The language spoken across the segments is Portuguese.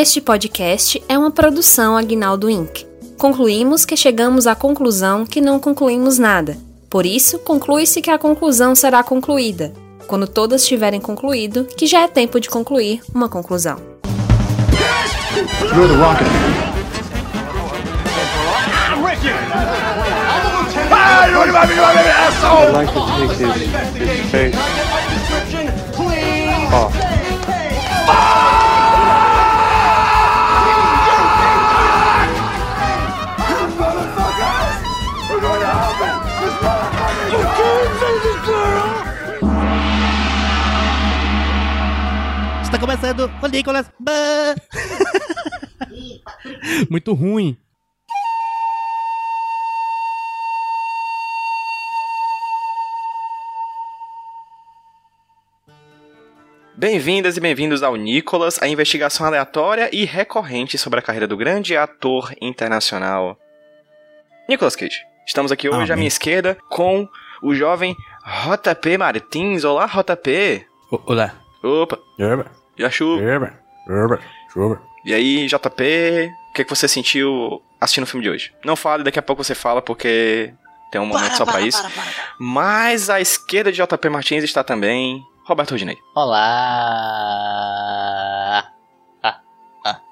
Este podcast é uma produção Agnaldo Inc. Concluímos que chegamos à conclusão que não concluímos nada. Por isso, conclui-se que a conclusão será concluída, quando todas tiverem concluído que já é tempo de concluir uma conclusão. Man. I'd like to take his, his face off. Começando o Nicolas. Muito ruim. Bem-vindas e bem-vindos ao Nicolas, a investigação aleatória e recorrente sobre a carreira do grande ator internacional Nicolas Cage. Estamos aqui hoje à Amém. minha esquerda com o jovem JP Martins. Olá, JP. O- Olá. Opa, Chuba, Yachu. chuba, chuba, chuba. E aí, JP, o que, que você sentiu assistindo o filme de hoje? Não fale, daqui a pouco você fala, porque tem um momento só pra isso. Mas à esquerda de JP Martins está também Roberto Rodinei. Olá!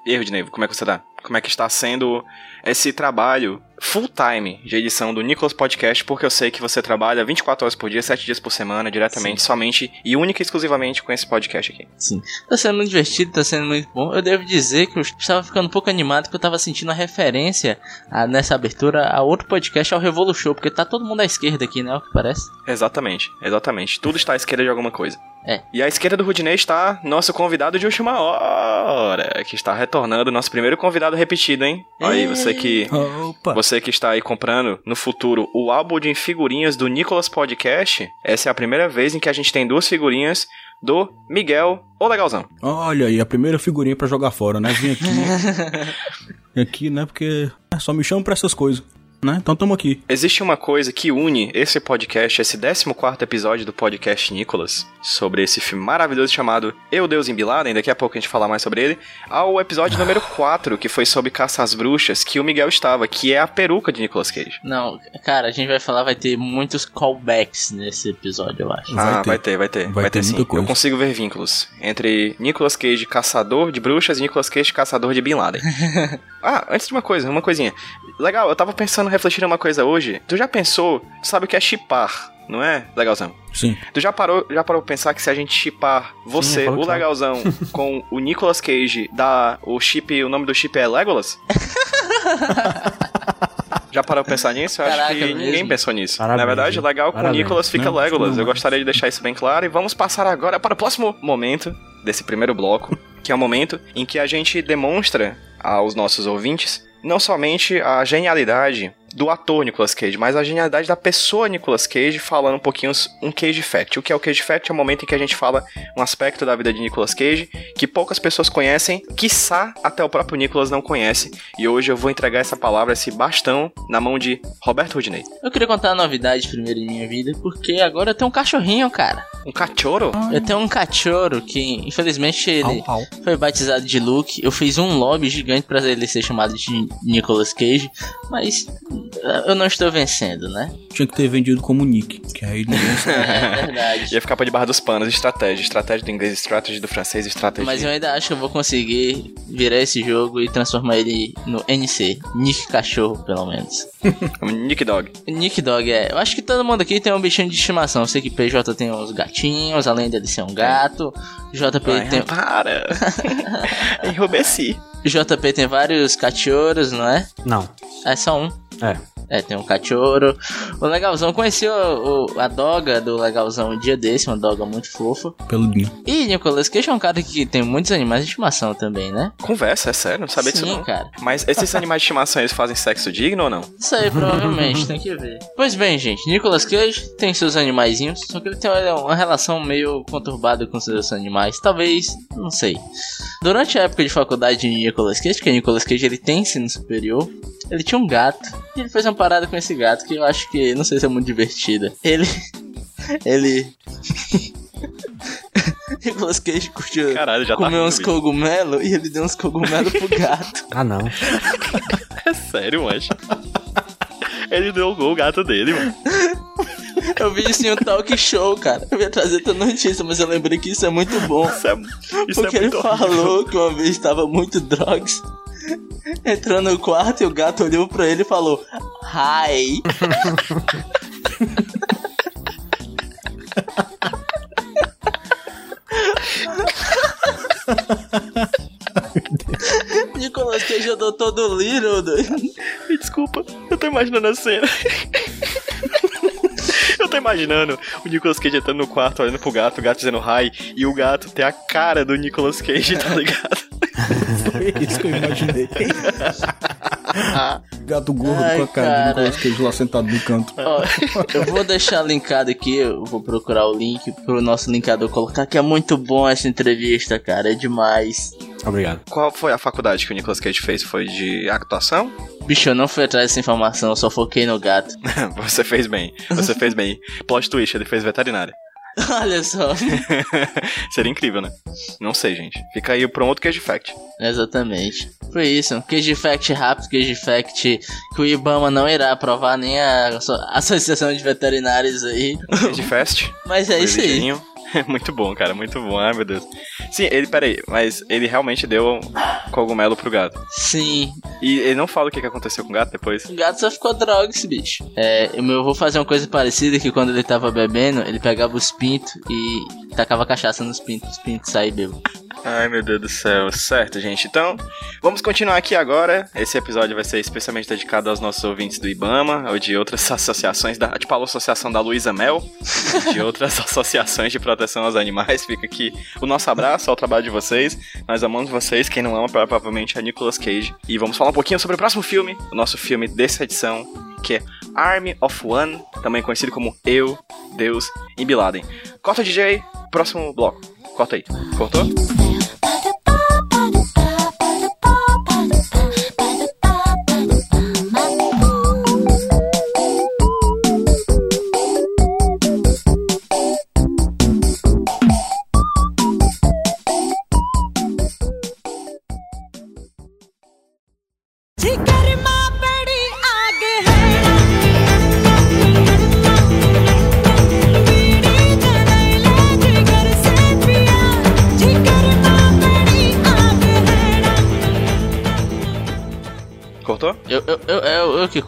E aí, Rodinei, como é que você tá? Como é que está sendo esse trabalho full time de edição do Nicolas Podcast? Porque eu sei que você trabalha 24 horas por dia, 7 dias por semana, diretamente, somente e única e exclusivamente com esse podcast aqui. Sim, tá sendo muito divertido, tá sendo muito bom. Eu devo dizer que eu estava ficando um pouco animado, que eu tava sentindo a referência a- nessa abertura a outro podcast, ao Revolu Show, porque tá todo mundo à esquerda aqui, né? O que parece. Exatamente, exatamente. Tudo está à esquerda de alguma coisa. É. E à esquerda do Rudinei está nosso convidado de última hora, que está retornando, nosso primeiro convidado repetido, hein? Aí, você que Opa. Você que está aí comprando no futuro o álbum de figurinhas do Nicolas Podcast, essa é a primeira vez em que a gente tem duas figurinhas do Miguel, o legalzão. Olha aí, a primeira figurinha pra jogar fora, né? Vim aqui. Aqui, né? Porque é, só me chamam pra essas coisas, né? Então tamo aqui. Existe uma coisa que une esse podcast, esse 14 episódio do podcast Nicolas, sobre esse filme maravilhoso chamado Eu, Deus em Bin Laden, daqui a pouco a gente falar mais sobre ele, ao episódio número 4, que foi sobre Caça às Bruxas, que o Miguel estava, que é a peruca de Nicolas Cage. Não, cara, a gente vai falar, vai ter muitos callbacks nesse episódio, eu acho. Vai ah, ter. vai ter, vai ter. Vai, Vai ter, ter sim. coisa. Eu consigo ver vínculos entre Nicolas Cage, caçador de bruxas, e Nicolas Cage, caçador de Bin Laden. ah, antes de uma coisa, uma coisinha. Legal, eu tava pensando, refletindo uma coisa hoje. Tu já pensou, tu sabe o que é chipar, não é, legalzão? Sim. Tu já parou, já parou pra pensar que se a gente chipar você, falo o legalzão, com o Nicolas Cage, dá o chip, o nome do chip é Legolas? Já parou pra pensar nisso? Eu acho Caraca, que mesmo? ninguém pensou nisso. Parabéns, Na verdade, legal com o. Nicolas fica Não, Legolas. não, Eu gostaria de deixar isso bem claro. E vamos passar agora para o próximo momento desse primeiro bloco, que é o momento em que a gente demonstra aos nossos ouvintes não somente a genialidade do ator Nicolas Cage, mas a genialidade da pessoa Nicolas Cage, falando um pouquinho um Cage Fact. O que é o Cage Fact? É o momento em que a gente fala um aspecto da vida de Nicolas Cage que poucas pessoas conhecem, quiçá até o próprio Nicolas não conhece. E hoje eu vou entregar essa palavra, esse bastão, na mão de Roberto Rudinei. Eu queria contar uma novidade primeiro em minha vida, porque agora eu tenho um cachorrinho, cara. Um cachorro? Eu tenho um cachorro que, infelizmente, ele Au, au. foi batizado de Luke. Eu fiz um lobby gigante pra ele ser chamado de Nicolas Cage, mas eu não estou vencendo, né? Tinha que ter vendido como Nick, que aí ninguém sabe. É verdade. Ia ficar pra debaixo dos panos, estratégia. Estratégia do inglês, estratégia do francês, estratégia. Mas eu ainda acho que eu vou conseguir virar esse jogo e transformar ele no NC. Nick Cachorro, pelo menos. Nick Dog. Nick Dog, é. Eu acho que todo mundo aqui tem um bichinho de estimação. Eu sei que PJ tem uns gatinhos, além dele ser um gato. JP, Ai, tem, para. Enrubesci. JP tem vários cachorros, não é? Não. É só um. É. É, tem um cachorro. O Legalzão conheceu a doga do Legalzão um dia desse, uma doga muito fofa. Peludinho. E Nicolas Cage é um cara que tem muitos animais de estimação também, né? Conversa, é sério, não sabia disso Sim, não. cara. Mas esses animais de estimação, eles fazem sexo digno ou não? Isso aí, provavelmente, tem que ver. Pois bem, gente, Nicolas Cage tem seus animaizinhos, só que ele tem uma uma relação meio conturbada com seus animais. Talvez, não sei. Durante a época de faculdade de Nicolas Cage, que Nicolas Cage ele tem ensino superior, ele tinha um gato. E ele fez uma parada com esse gato que eu acho que, não sei se é muito divertida. Ele. Ele. Nicolas Cage curtiu Caralho, já tá comer rindo, uns cogumelos e ele deu uns cogumelos pro gato. Ah, não. É sério, mancha. Ele drogou o gato dele, mano. Eu vi isso em um talk show, cara. Eu ia trazer tua notícia, mas eu lembrei que isso é muito bom. Isso é, isso Porque é ele falou que uma vez estava muito drogas. Entrou no quarto e o gato olhou pra ele e falou: Hi. Nicolas Cage adotou do Little. Me desculpa, eu tô imaginando a cena. Eu tô imaginando o Nicolas Cage entrando no quarto, olhando pro gato, o gato dizendo hi, e o gato tem a cara do Nicolas Cage, tá ligado? Foi isso que eu imaginei. Gato gordo Ai, com a cara cara. do Nicolas Cage lá sentado no canto. Ó, eu vou deixar linkado aqui, eu vou procurar o link pro nosso linkador colocar, que é muito bom essa entrevista, cara, é demais. Obrigado. Qual foi a faculdade que o Nicolas Cage fez? Foi de actuação? Bicho, eu não fui atrás dessa informação, eu só foquei no gato. Você fez bem, você fez bem. Plot twist, ele fez veterinária. Olha só. Seria incrível, né? Não sei, gente. Fica aí pra um outro Cage Fact. Exatamente. Foi isso, um Cage Fact rápido, Cage Fact que o Ibama não irá aprovar nem a asso- Associação de Veterinários aí. Cage Fest. Mas é isso aí. Muito bom, cara, muito bom. Ai, meu Deus. Sim, ele, peraí, mas ele realmente deu cogumelo pro gato. Sim, E ele não fala o que que aconteceu com o gato depois. o gato só ficou droga esse bicho. É, eu meu avô fazia uma coisa parecida que quando ele tava bebendo, ele pegava os pintos e tacava cachaça nos pintos, os pintos saíam bêbados. Ai, meu Deus do céu. Certo, gente. Então, vamos continuar aqui agora. Esse episódio vai ser especialmente dedicado aos nossos ouvintes do Ibama ou de outras associações, da, tipo a associação da Luísa Mel, de outras associações de proteção aos animais. Fica aqui o nosso abraço ao trabalho de vocês. Nós amamos vocês. Quem não ama, provavelmente é Nicolas Cage. E vamos falar um pouquinho sobre o próximo filme, o nosso filme dessa edição, que é Army of One, também conhecido como Eu, Deus e Bin Laden. Corta, DJ. Próximo bloco. Corta aí. Cortou?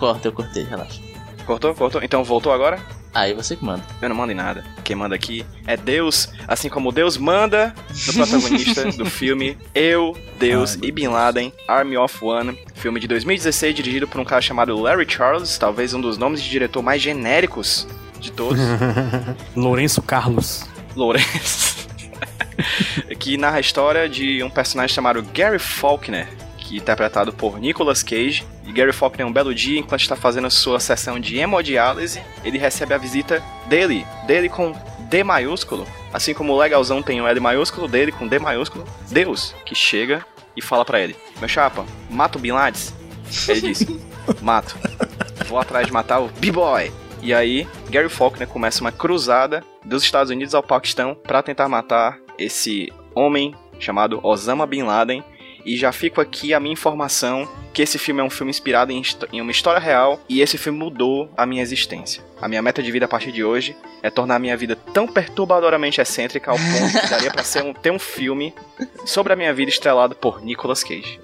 Eu, eu cortei, relaxa. Cortou? Cortou? Então voltou agora? Aí você que manda. Eu não mando em nada. Quem manda aqui é Deus, assim como Deus manda no protagonista do filme Eu, Deus Ai, meu e Bin Laden, Army of One, filme de 2016 dirigido por um cara chamado Larry Charles, talvez um dos nomes de diretor mais genéricos de todos. Lourenço Carlos. Lourenço. que narra a história de um personagem chamado Gary Faulkner, que é interpretado por Nicolas Cage. E Gary Faulkner, um belo dia, enquanto está fazendo a sua sessão de hemodiálise, ele recebe a visita dele, dele com D maiúsculo, assim como o legalzão tem um L maiúsculo, dele com D maiúsculo, Deus, que chega e fala pra ele: Meu chapa, mata o Bin Laden? Ele diz: Mato. Vou atrás de matar o B-Boy. E aí, Gary Faulkner começa uma cruzada dos Estados Unidos ao Paquistão para tentar matar esse homem chamado Osama Bin Laden. E já fico aqui a minha informação que esse filme é um filme inspirado em, em uma história real e esse filme mudou a minha existência. A minha meta de vida a partir de hoje é tornar a minha vida tão perturbadoramente excêntrica ao ponto que daria pra ser um, ter um filme sobre a minha vida estrelado por Nicolas Cage.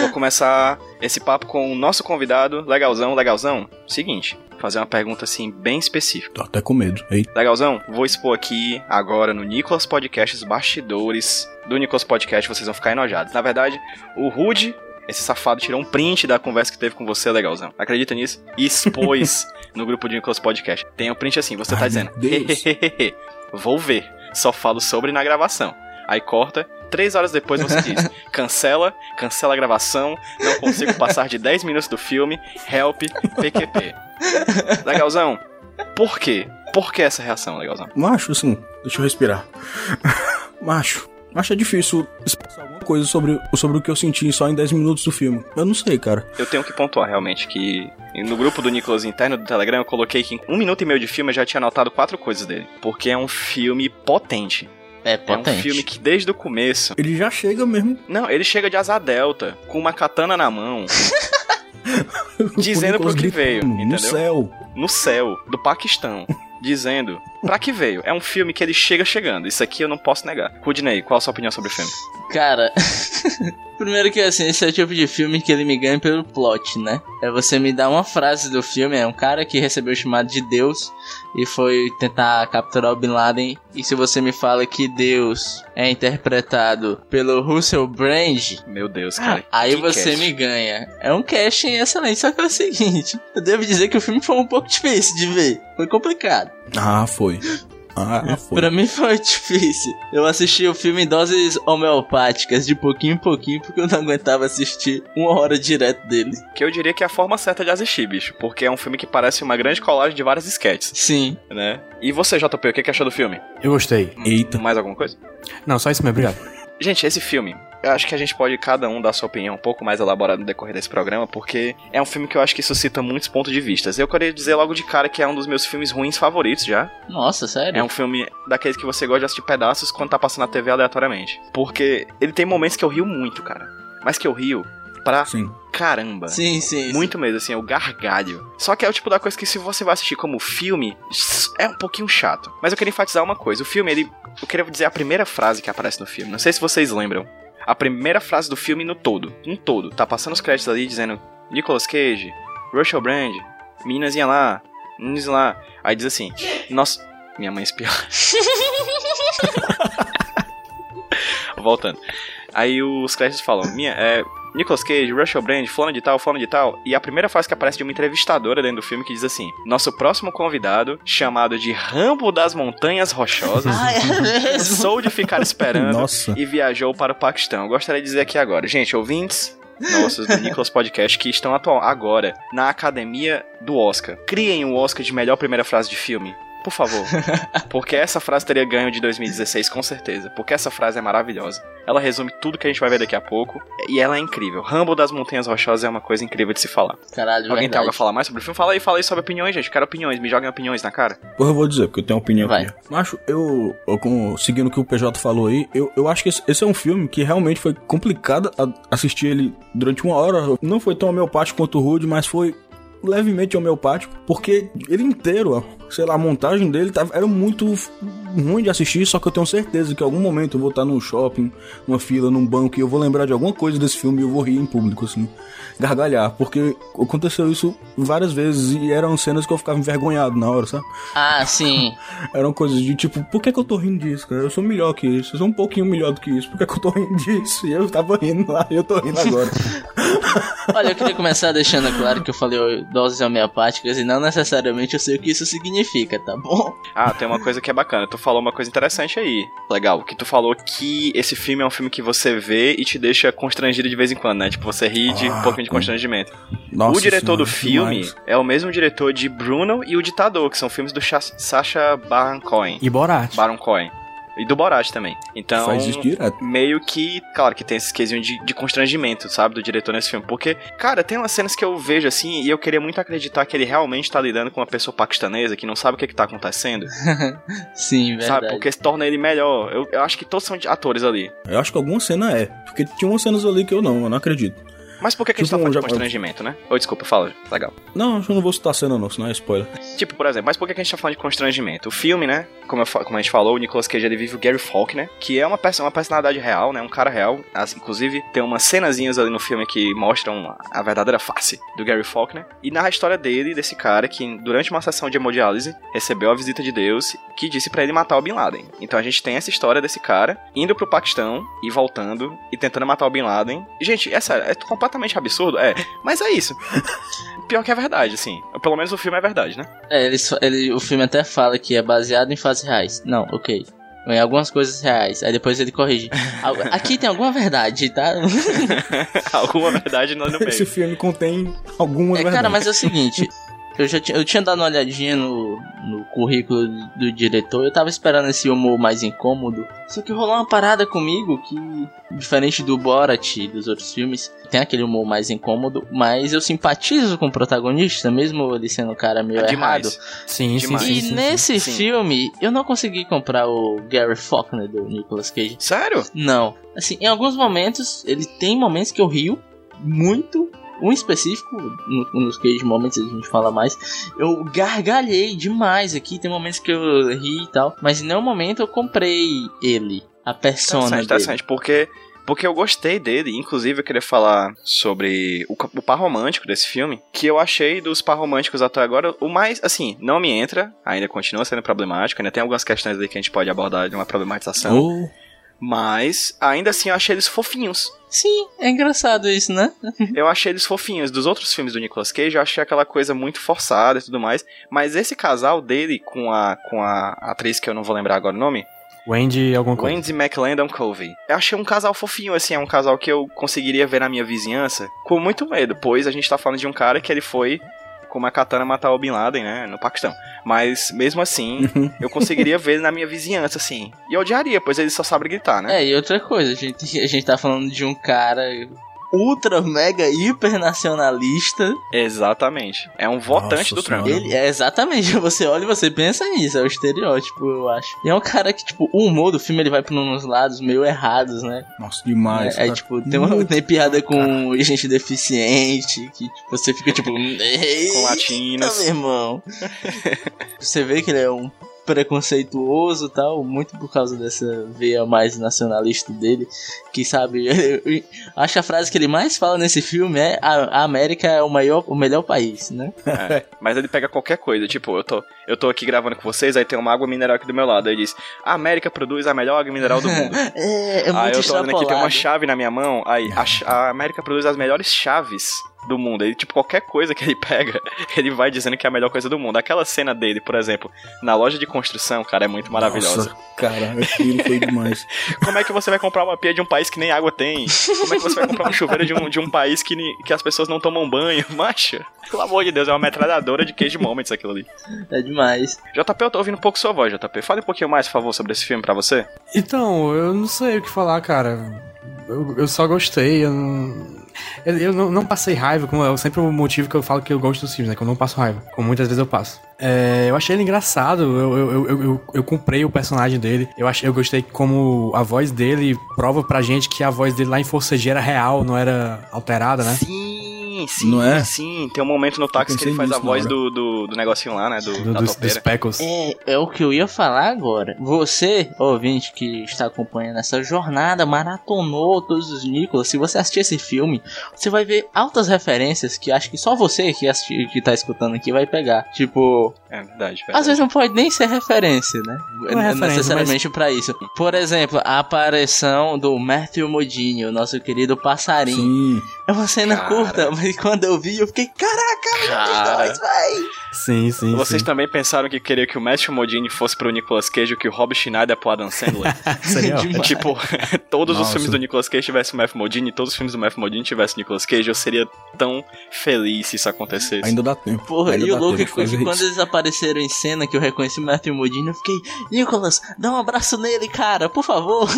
Vou começar esse papo com o nosso convidado, legalzão, legalzão. Seguinte, fazer uma pergunta assim bem específica. Tô até com medo. Eita. Legalzão, vou expor aqui agora no Nicolas Podcast os bastidores do Nicolas Podcast, vocês vão ficar enojados. Na verdade, o Rude, esse safado, tirou um print da conversa que teve com você, legalzão. Acredita nisso? E expôs no grupo do Nicolas Podcast. Tem um print assim, você tá Ai, dizendo, Deus. "Hehehehe, vou ver, só falo sobre na gravação. Aí corta, três horas depois você diz, cancela, cancela a gravação, não consigo passar de 10 minutos do filme, help, PQP. Legalzão, por quê? Por que essa reação, legalzão? Macho, assim, deixa eu respirar. Macho, acho difícil expressar alguma coisa sobre, sobre o que eu senti só em 10 minutos do filme. Eu não sei, cara. Eu tenho que pontuar realmente que no grupo do Nicolas interno do Telegram eu coloquei que em um minuto e meio de filme eu já tinha anotado quatro coisas dele. Porque é um filme potente. É É um potente. filme que desde o começo. Ele já chega mesmo. Não, ele chega de asa delta, com uma katana na mão, Dizendo pro que veio, gritando, No entendeu? céu. no céu do Paquistão. Dizendo pra que veio. É um filme que ele chega chegando. Isso aqui eu não posso negar. Rudney, qual a sua opinião sobre o filme? Cara, primeiro que assim, esse é o tipo de filme que ele me ganha pelo plot, né? É você me dar uma frase do filme, é um cara que recebeu o chamado de Deus e foi tentar capturar o Bin Laden. E se você me fala que Deus é interpretado pelo Russell Brand, Meu Deus, cara. aí você cast. me ganha. É um casting excelente, só que é o seguinte, eu devo dizer que o filme foi um pouco difícil de ver. Foi complicado. Ah, foi. Ah, foi. Pra mim foi difícil. Eu assisti o filme em doses homeopáticas, de pouquinho em pouquinho, porque eu não aguentava assistir uma hora direto dele. Que eu diria que é a forma certa de assistir, bicho. Porque é um filme que parece uma grande colagem de várias sketches, Sim. né? E você, JP, o que que achou do filme? Eu gostei. Eita. Mais alguma coisa? Não, só isso mesmo, obrigado. Gente, esse filme, eu acho que a gente pode cada um dar sua opinião um pouco mais elaborada no decorrer desse programa, porque é um filme que eu acho que suscita muitos pontos de vista. Eu queria dizer logo de cara que é um dos meus filmes ruins favoritos já. Nossa, sério? É um filme daqueles que você gosta de assistir pedaços quando tá passando na TV aleatoriamente. Porque ele tem momentos que eu rio muito, cara. Mas que eu rio pra Sim. caramba. Sim, sim. sim. Muito mesmo, assim, é o gargalho. Só que é o tipo da coisa que se você vai assistir como filme, é um pouquinho chato. Mas eu queria enfatizar uma coisa. O filme, ele... Eu queria dizer a primeira frase que aparece no filme. Não sei se vocês lembram. A primeira frase do filme no todo. No todo. Tá passando os créditos ali dizendo... Nicolas Cage, Russell Brand, meninazinha lá, meninos lá. Aí diz assim... Nossa... Minha mãe espiou. Voltando. Aí os créditos falam... Minha... É, Nicolas Cage, Russell Brand, fulano de tal, fulano de tal. E a primeira frase que aparece de uma entrevistadora dentro do filme que diz assim: Nosso próximo convidado, chamado de Rambo das Montanhas Rochosas, Ah, é sou de ficar esperando Nossa. e viajou para o Paquistão. Eu gostaria de dizer aqui agora, gente, ouvintes nossos do Nicolas Podcast que estão atual agora na academia do Oscar. Criem o Oscar de melhor primeira frase de filme. Por favor. Porque essa frase teria ganho de 2016, com certeza. Porque essa frase é maravilhosa. Ela resume tudo que a gente vai ver daqui a pouco. E ela é incrível. Rambo das Montanhas Rochosas é uma coisa incrível de se falar. Caralho, Alguém tem verdade. algo a falar mais sobre o filme? Fala aí, fala aí sobre opiniões, gente. Quero opiniões. Me joguem opiniões na cara. Porra, eu vou dizer, porque eu tenho uma opinião Vai. aqui. Macho, eu, eu com- seguindo o que o PJ falou aí, eu, eu acho que esse, esse é um filme que realmente foi complicado a- assistir ele durante uma hora. Não foi tão homeopático quanto o Rude, mas foi levemente homeopático, porque ele inteiro, ó, sei lá, a montagem dele tava, era muito ruim de assistir, só que eu tenho certeza que em algum momento eu vou estar num shopping, numa fila, num banco, e eu vou lembrar de alguma coisa desse filme e eu vou rir em público, assim, gargalhar, porque aconteceu isso várias vezes e eram cenas que eu ficava envergonhado na hora, sabe? Ah, sim. Eram coisas de tipo, por que, que eu tô rindo disso, cara? Eu sou melhor que isso, eu sou um pouquinho melhor do que isso, por que, que eu tô rindo disso? E eu tava rindo lá e eu tô rindo agora. Olha, eu queria começar deixando claro que eu falei doses homeopáticas e não necessariamente eu sei o que isso significa, tá bom? Ah, tem uma coisa que é bacana. Tu falou uma coisa interessante aí. Legal. Que tu falou que esse filme é um filme que você vê e te deixa constrangido de vez em quando, né? Tipo, você ri de um Ah, pouquinho de hum. constrangimento. Nossa o diretor do Senhora, filme demais. é o mesmo diretor de Bruno e O Ditador, que são filmes do Cha- Sacha Baron Cohen. E Borat. Baron Cohen. E do Borat também. Então, Faz isso direto. meio que, claro, que tem esse quesinho de, de constrangimento, sabe, do diretor nesse filme. Porque, cara, tem umas cenas que eu vejo assim e eu queria muito acreditar que ele realmente tá lidando com uma pessoa paquistanesa que não sabe o que, que tá acontecendo. Sim, verdade. Sabe? Porque isso torna ele melhor. Eu, eu acho que todos são atores ali. Eu acho que alguma cena é, porque tinha umas cenas ali que eu não, eu não acredito. Mas por que, que a gente tá Tipo, falando de constrangimento, né? Ô, desculpa, fala. Legal. Não, eu não vou citar a cena não, senão é spoiler. Tipo, por exemplo, mas por que que a gente tá falando de constrangimento? O filme, né? Como, eu como a gente falou, o Nicolas Cage ele vive o Gary Faulkner, que é uma, perso uma personalidade real, né? Um cara real. As- inclusive, tem umas cenazinhas ali no filme que mostram a verdadeira face do Gary Faulkner. E narra a história dele, desse cara que, durante uma sessão de hemodiálise, recebeu a visita de Deus que disse pra ele matar o Bin Laden. Então a gente tem essa história desse cara indo pro Paquistão e voltando e tentando matar o Bin Laden. E, gente, sério, é completamente absurdo. É, mas é isso. Pior que é verdade, assim. Pelo menos o filme é verdade, né? É, ele, ele, o filme até fala que é baseado em fatos reais. Não, ok. Em algumas coisas reais. Aí depois ele corrige. Aqui tem alguma verdade, tá? Alguma verdade no, no meio. Esse filme contém alguma É, verdade. cara, mas é o seguinte. Eu já tinha, eu tinha dado uma olhadinha no, no currículo do diretor, eu tava esperando esse humor mais incômodo. Só que rolou uma parada comigo que, diferente do Borat e dos outros filmes, tem aquele humor mais incômodo, mas eu simpatizo com o protagonista, mesmo ele sendo um cara meio É errado. demais. Sim, sim, Demais. sim, E sim, sim. nesse sim. filme, eu não consegui comprar o Gary Faulkner do Nicolas Cage. Sério? Não. Assim, em alguns momentos, ele tem momentos que eu rio muito. Um específico, no- nos Cage Moments a gente fala mais. Eu gargalhei demais aqui. Tem momentos que eu ri e tal. Mas em nenhum momento eu comprei ele. A persona Interessante, interessante, porque, porque eu gostei dele. Inclusive, eu queria falar sobre o, o par romântico desse filme, que eu achei dos par românticos até agora o mais, assim, não me entra, ainda continua sendo problemático, ainda tem algumas questões aí que a gente pode abordar de uma problematização, Ou mas ainda assim eu achei eles fofinhos. Sim, é engraçado isso, né? Eu achei eles fofinhos. Dos outros filmes do Nicolas Cage, eu achei aquela coisa muito forçada e tudo mais. Mas esse casal dele com a, com a atriz que eu não vou lembrar agora o nome, Wendy, alguma coisa. Wendy McLendon Covey. Eu achei um casal fofinho, assim, é um casal que eu conseguiria ver na minha vizinhança com muito medo, pois a gente tá falando de um cara que ele foi com uma katana matar o Bin Laden, né, no Paquistão. Mas, mesmo assim, eu conseguiria ver ele na minha vizinhança, assim. E eu odiaria, pois ele só sabe gritar, né? É, e outra coisa, a gente, a gente tá falando de um cara ultra, mega, hiper nacionalista. Exatamente. É um votante Nossa do Trump. Ele é exatamente, você olha e você pensa nisso, é o estereótipo, eu acho. E é um cara que, tipo, o humor do filme ele vai por uns lados meio errados, né? Nossa, demais. é, é, cara. tipo, tem, uma, tem piada com gente deficiente, que tipo, você fica tipo. Com latinos. meu irmão. você vê que ele é um preconceituoso e tal, muito por causa dessa veia mais nacionalista dele, que sabe, acho que a frase que ele mais fala nesse filme é a, América é o maior, o melhor país, né? É, mas ele pega qualquer coisa, tipo, eu tô, eu tô aqui gravando com vocês, aí tem uma água mineral aqui do meu lado, aí diz, a América produz a melhor água mineral do mundo. É, é muito aí eu tô olhando aqui, tem uma chave na minha mão, aí a, a América produz as melhores chaves do mundo. Aí, tipo, qualquer coisa que ele pega, ele vai dizendo que é a melhor coisa do mundo. Aquela cena dele, por exemplo, na loja de construção, cara, é muito maravilhosa. Nossa, cara, aquilo foi demais. Como é que você vai comprar uma pia de um país que nem água tem? Como é que você vai comprar um chuveiro de um, de um país que, que as pessoas não tomam banho? Macho, pelo amor de Deus, é uma metralhadora de cage moments aquilo ali. É demais. JP, eu tô ouvindo um pouco sua voz, JP. Fale um pouquinho mais, por favor, sobre esse filme pra você. Então, eu não sei o que falar, cara. Eu, eu só gostei, eu não. Eu, eu não, não passei raiva, como é sempre o motivo que eu falo que eu gosto dos filmes, né? Que eu não passo raiva, como muitas vezes eu passo. É, eu achei ele engraçado, eu, eu, eu, eu, eu- comprei o personagem dele. Eu, achei, eu gostei como a voz dele prova pra gente que a voz dele lá em Forcegia era real, não era alterada, né? Sim, sim, Não é? sim. Tem um momento no táxi que ele faz a nisso voz do, do, do negocinho lá, né? Do, Do, da dos, dos topeira. Peckles. É, é o que eu ia falar agora. Você, ouvinte que está acompanhando essa jornada, maratonou todos os Nicolas. Se você assistir esse filme, você vai ver altas referências que acho que só você que, assisti, que tá escutando aqui vai pegar. Tipo, É verdade, às verdade. vezes não pode nem ser referência, né? Não é referência, necessariamente pra isso. Por exemplo, a aparição do Matthew Modini, o nosso querido passarinho. Sim. É uma cena Cara. curta, mas quando eu vi, eu fiquei, caraca, Cara. dois, véi! Sim, sim. Vocês sim. também pensaram que queria que o Matthew Modini fosse pro Nicolas Cage que o Rob Schneider é pro Adam Sandler? Seria tipo, todos os Nossa. filmes do Nicolas Cage tivessem o Matthew Modini, todos os filmes do Matthew Modini tivessem o Nicolas Cage, eu seria tão feliz se isso acontecesse. Ainda dá tempo. Porra, Ainda e o louco é tempo que quando eles apareceram em cena, que eu reconheci o Matthew Modini, eu fiquei, Nicolas, dá um abraço nele, cara, por favor.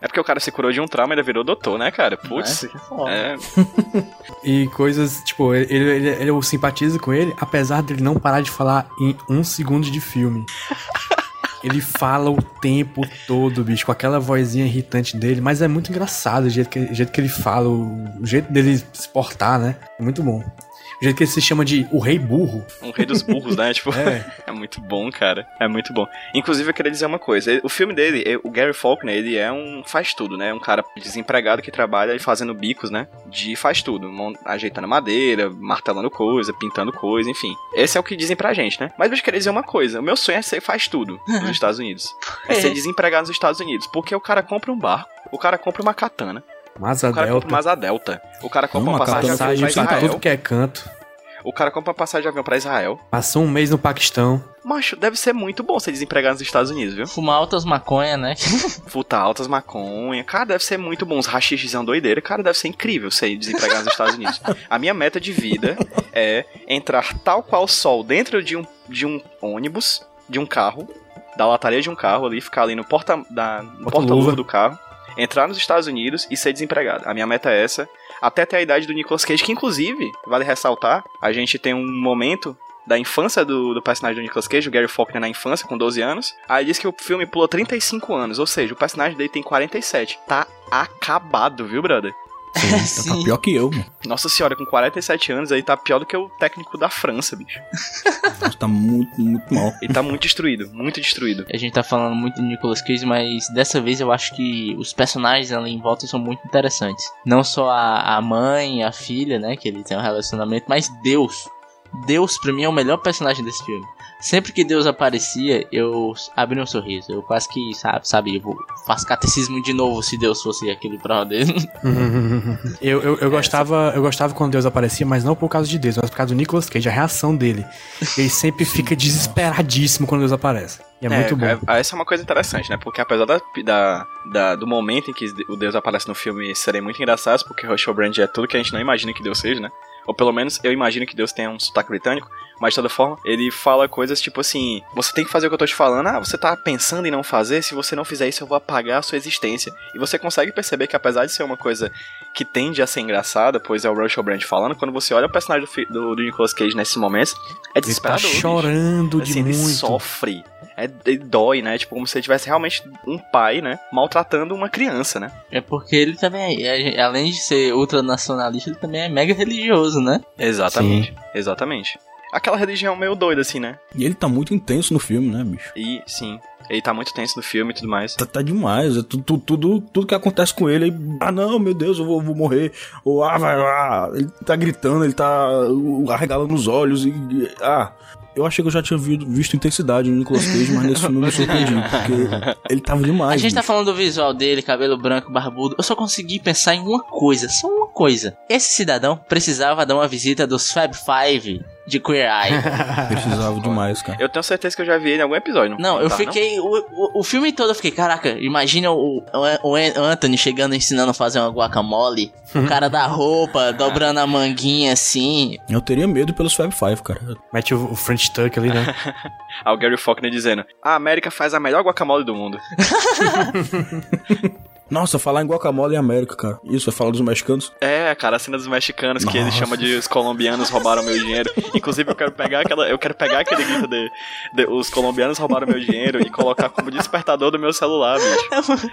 É porque o cara se curou de um trauma e ainda virou doutor, né, cara? Putz. É, que E coisas, tipo, ele, ele, ele- ele- eu simpatizo com ele, apesar dele não parar de falar em um segundo de filme. Ele fala o tempo todo, bicho, com aquela vozinha irritante dele, mas é muito engraçado o jeito que, o jeito que ele fala, o, o jeito dele se portar, né? É muito bom. O jeito que ele se chama de o rei burro. um rei dos burros, né? Tipo, É. é muito bom, cara. É muito bom. Inclusive, eu queria dizer uma coisa. O filme dele, é- o Gary Faulkner, ele é um faz tudo, né? Um cara desempregado que trabalha fazendo bicos, né? De faz tudo. Ajeitando madeira, martelando coisa, pintando coisa, enfim. Esse é o que dizem pra gente, né? Mas eu queria dizer uma coisa. O meu sonho é ser faz tudo nos Estados Unidos. É ser desempregado nos Estados Unidos. Porque o cara compra um barco, o cara compra uma katana, Masa o cara compra Delta. delta, o cara compra Não, uma passagem, pra Passagem foi Israel. pra tudo que é canto. O cara compra uma passagem de avião pra Israel. Passou um mês no Paquistão. Macho, deve ser muito bom ser desempregado nos Estados Unidos, viu? Fumar altas maconha, né? Futa altas maconha. Cara, deve ser muito bom. Uns rachichizão doideira. Cara, deve ser incrível ser desempregado nos Estados Unidos. A minha meta de vida é entrar tal qual sol dentro de um, de um ônibus, de um carro, da lataria de um carro ali, ficar ali no porta da, porta-luva do carro, entrar nos Estados Unidos e ser desempregado. A minha meta é essa. Até ter a idade do Nicolas Cage, que inclusive, vale ressaltar, a gente tem um momento da infância do, do personagem do Nicolas Cage, o Gary Faulkner na infância, com 12 anos. Aí diz que o filme pula 35 anos, ou seja, o personagem dele tem 47. Tá acabado, viu, brother? Sim, tá pior que eu, mano. Nossa senhora, com 47 anos aí tá pior do que o técnico da França, bicho. Nossa, tá muito, muito mal. Ele tá muito destruído, muito destruído. A gente tá falando muito de Nicolas Cage, mas dessa vez eu acho que os personagens ali em volta são muito interessantes. Não só a, a mãe, a filha, né, que ele tem um relacionamento, mas Deus. Deus, pra mim, é o melhor personagem desse filme. Sempre que Deus aparecia, eu abri um sorriso. Eu quase que, sabe, sabe eu vou- faço catecismo de novo se Deus fosse aquele dele. eu, eu, eu gostava, eu gostava quando Deus aparecia, mas não por causa de Deus, mas por causa do Nicolas Cage, a reação dele. Ele sempre fica desesperadíssimo quando Deus aparece. E é, muito bom. é- essa é uma coisa interessante, né? Porque apesar da, da- da- do momento em que o Deus aparece no filme serem muito engraçados, porque Russell Brand é tudo que a gente não imagina que Deus seja, né? Ou pelo menos eu imagino que Deus tenha um sotaque britânico, mas de toda forma, ele fala coisas tipo assim: você tem que fazer o que eu tô te falando, ah, você tá pensando em não fazer, se você não fizer isso, eu vou apagar a sua existência. E você consegue perceber que apesar de ser uma coisa que tende a ser engraçada, pois é o Russell Brand falando, quando você olha o personagem do, do, do Nicolas Cage nesses momentos, é Ele tá desesperador. bicho. chorando de Assim, ele muito. sofre. É, ele dói, né? Tipo, como se ele tivesse realmente um pai, né? Maltratando uma criança, né? É porque ele também, é- além de ser ultranacionalista, ele também é mega religioso, né? Exatamente. Exatamente. Aquela religião meio doida, assim, né? E ele tá muito intenso no filme, né, bicho? E, sim, ele tá muito tenso no filme e tudo mais. Tá, tá demais. É tudo, tudo, tudo, tudo que acontece com ele. aí, Ah, não, meu Deus, eu vou, vou morrer. Ou, ah, vai, ah. Ele tá gritando, ele tá uh, arregalando os olhos. E- ah. Eu achei que eu já tinha vi- visto intensidade no Nicolas Cage, mas nesse filme eu me surpreendi. Porque ele tava demais. A gente tá bicho. falando do visual dele, cabelo branco, barbudo. Eu só consegui pensar em uma coisa, só uma coisa. Esse cidadão precisava dar uma visita dos Fab Five de Queer Eye. Precisava demais, cara. Eu tenho certeza que eu já vi ele em algum episódio. Não, eu tá, fiquei. O, o, o filme todo eu fiquei, caraca, imagina o, o, o Anthony chegando ensinando a fazer uma guacamole. O cara da roupa, dobrando a manguinha assim. Eu teria medo pelos Fab Five, cara. Mete o, o French Tuck ali, né? Ah, o Gary Faulkner dizendo: A América faz a melhor guacamole do mundo. Nossa, falar em guacamole em América, cara. Isso, é falar dos mexicanos. É, cara, a cena dos mexicanos que ele Nossa. chama de os colombianos roubaram meu dinheiro. Inclusive, eu quero pegar aquela. Eu quero pegar aquele grito de, de os colombianos roubaram meu dinheiro e colocar como despertador do meu celular, bicho.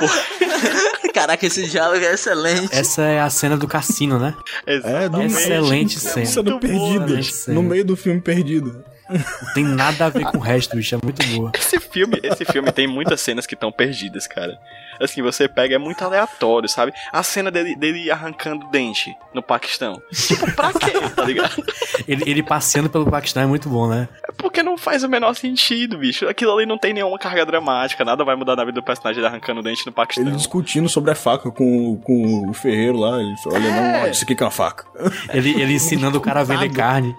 Caraca, esse diálogo é excelente. Essa é a cena do cassino, né? É, do Exatamente. Excelente cena. Cena Muito perdida. boa, né? No meio do filme perdido. Não tem nada a ver com o resto, bicho. É muito boa. Esse filme, esse filme tem muitas cenas que estão perdidas, cara. Assim, você pega, é muito aleatório, sabe? A cena dele, dele arrancando dente no Paquistão. Tipo, pra quê, tá ligado? Ele, ele passeando pelo Paquistão é muito bom, né? É porque não faz o menor sentido, bicho. Aquilo ali não tem nenhuma carga dramática, nada vai mudar na vida do personagem ele arrancando dente no Paquistão. Ele discutindo sobre a faca com, com o ferreiro lá. Ele falou, olha, não, olha, isso aqui que é uma faca. Ele, ele ensinando o cara a vender carne.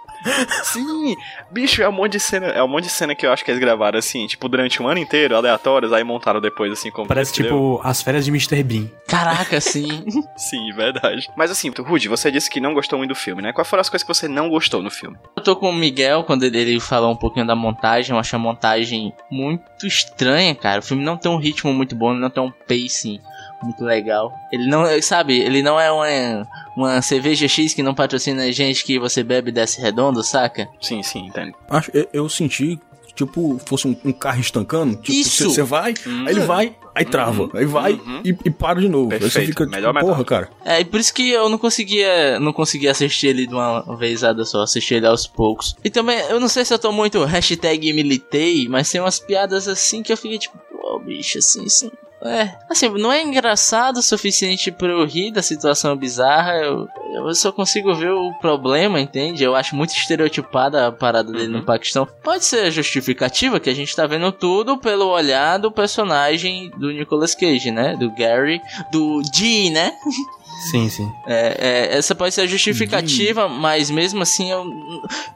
Sim, bicho, é um monte de cena, é um monte de cena que eu acho que eles gravaram assim, tipo, durante um ano inteiro, aleatórios, aí montaram depois, assim, como. Parece entendeu? tipo as férias de Mr. Bean. Caraca, sim. Sim, verdade. Mas assim, Rudy, você disse que não gostou muito do filme, né? Quais foram as coisas que você não gostou no filme? Eu tô com o Miguel quando ele, ele falou um pouquinho da montagem. Eu acho a montagem muito estranha, cara. O filme não tem um ritmo muito bom, não tem um pacing muito legal. Ele não, sabe, ele não é uma, uma cerveja X que não patrocina gente que você bebe e desce redondo, saca? Sim, sim, entendo. Acho, eu, eu senti, tipo, fosse um, um carro estancando. Tipo, Isso! Você vai, Hum. aí ele vai, aí trava. Uhum. Aí vai Uhum. e, e para de novo. aí você Perfeito. fica, Melhor tipo, porra, cara. É, e por isso que eu não conseguia, não conseguia assistir ele de uma vezada só, assistir ele aos poucos. E também, eu não sei se eu tô muito hashtag militei, mas tem umas piadas assim que eu fiquei tipo, pô, bicho, assim, assim. É, assim, não é engraçado o suficiente pra eu rir da situação bizarra, eu, eu só consigo ver o problema, entende? Eu acho muito estereotipada a parada dele no Paquistão. Pode ser justificativa que a gente tá vendo tudo pelo olhar do personagem do Nicolas Cage, né? Do Gary, do G, né? Sim, sim. É, é, essa pode ser a justificativa, mas mesmo assim, eu,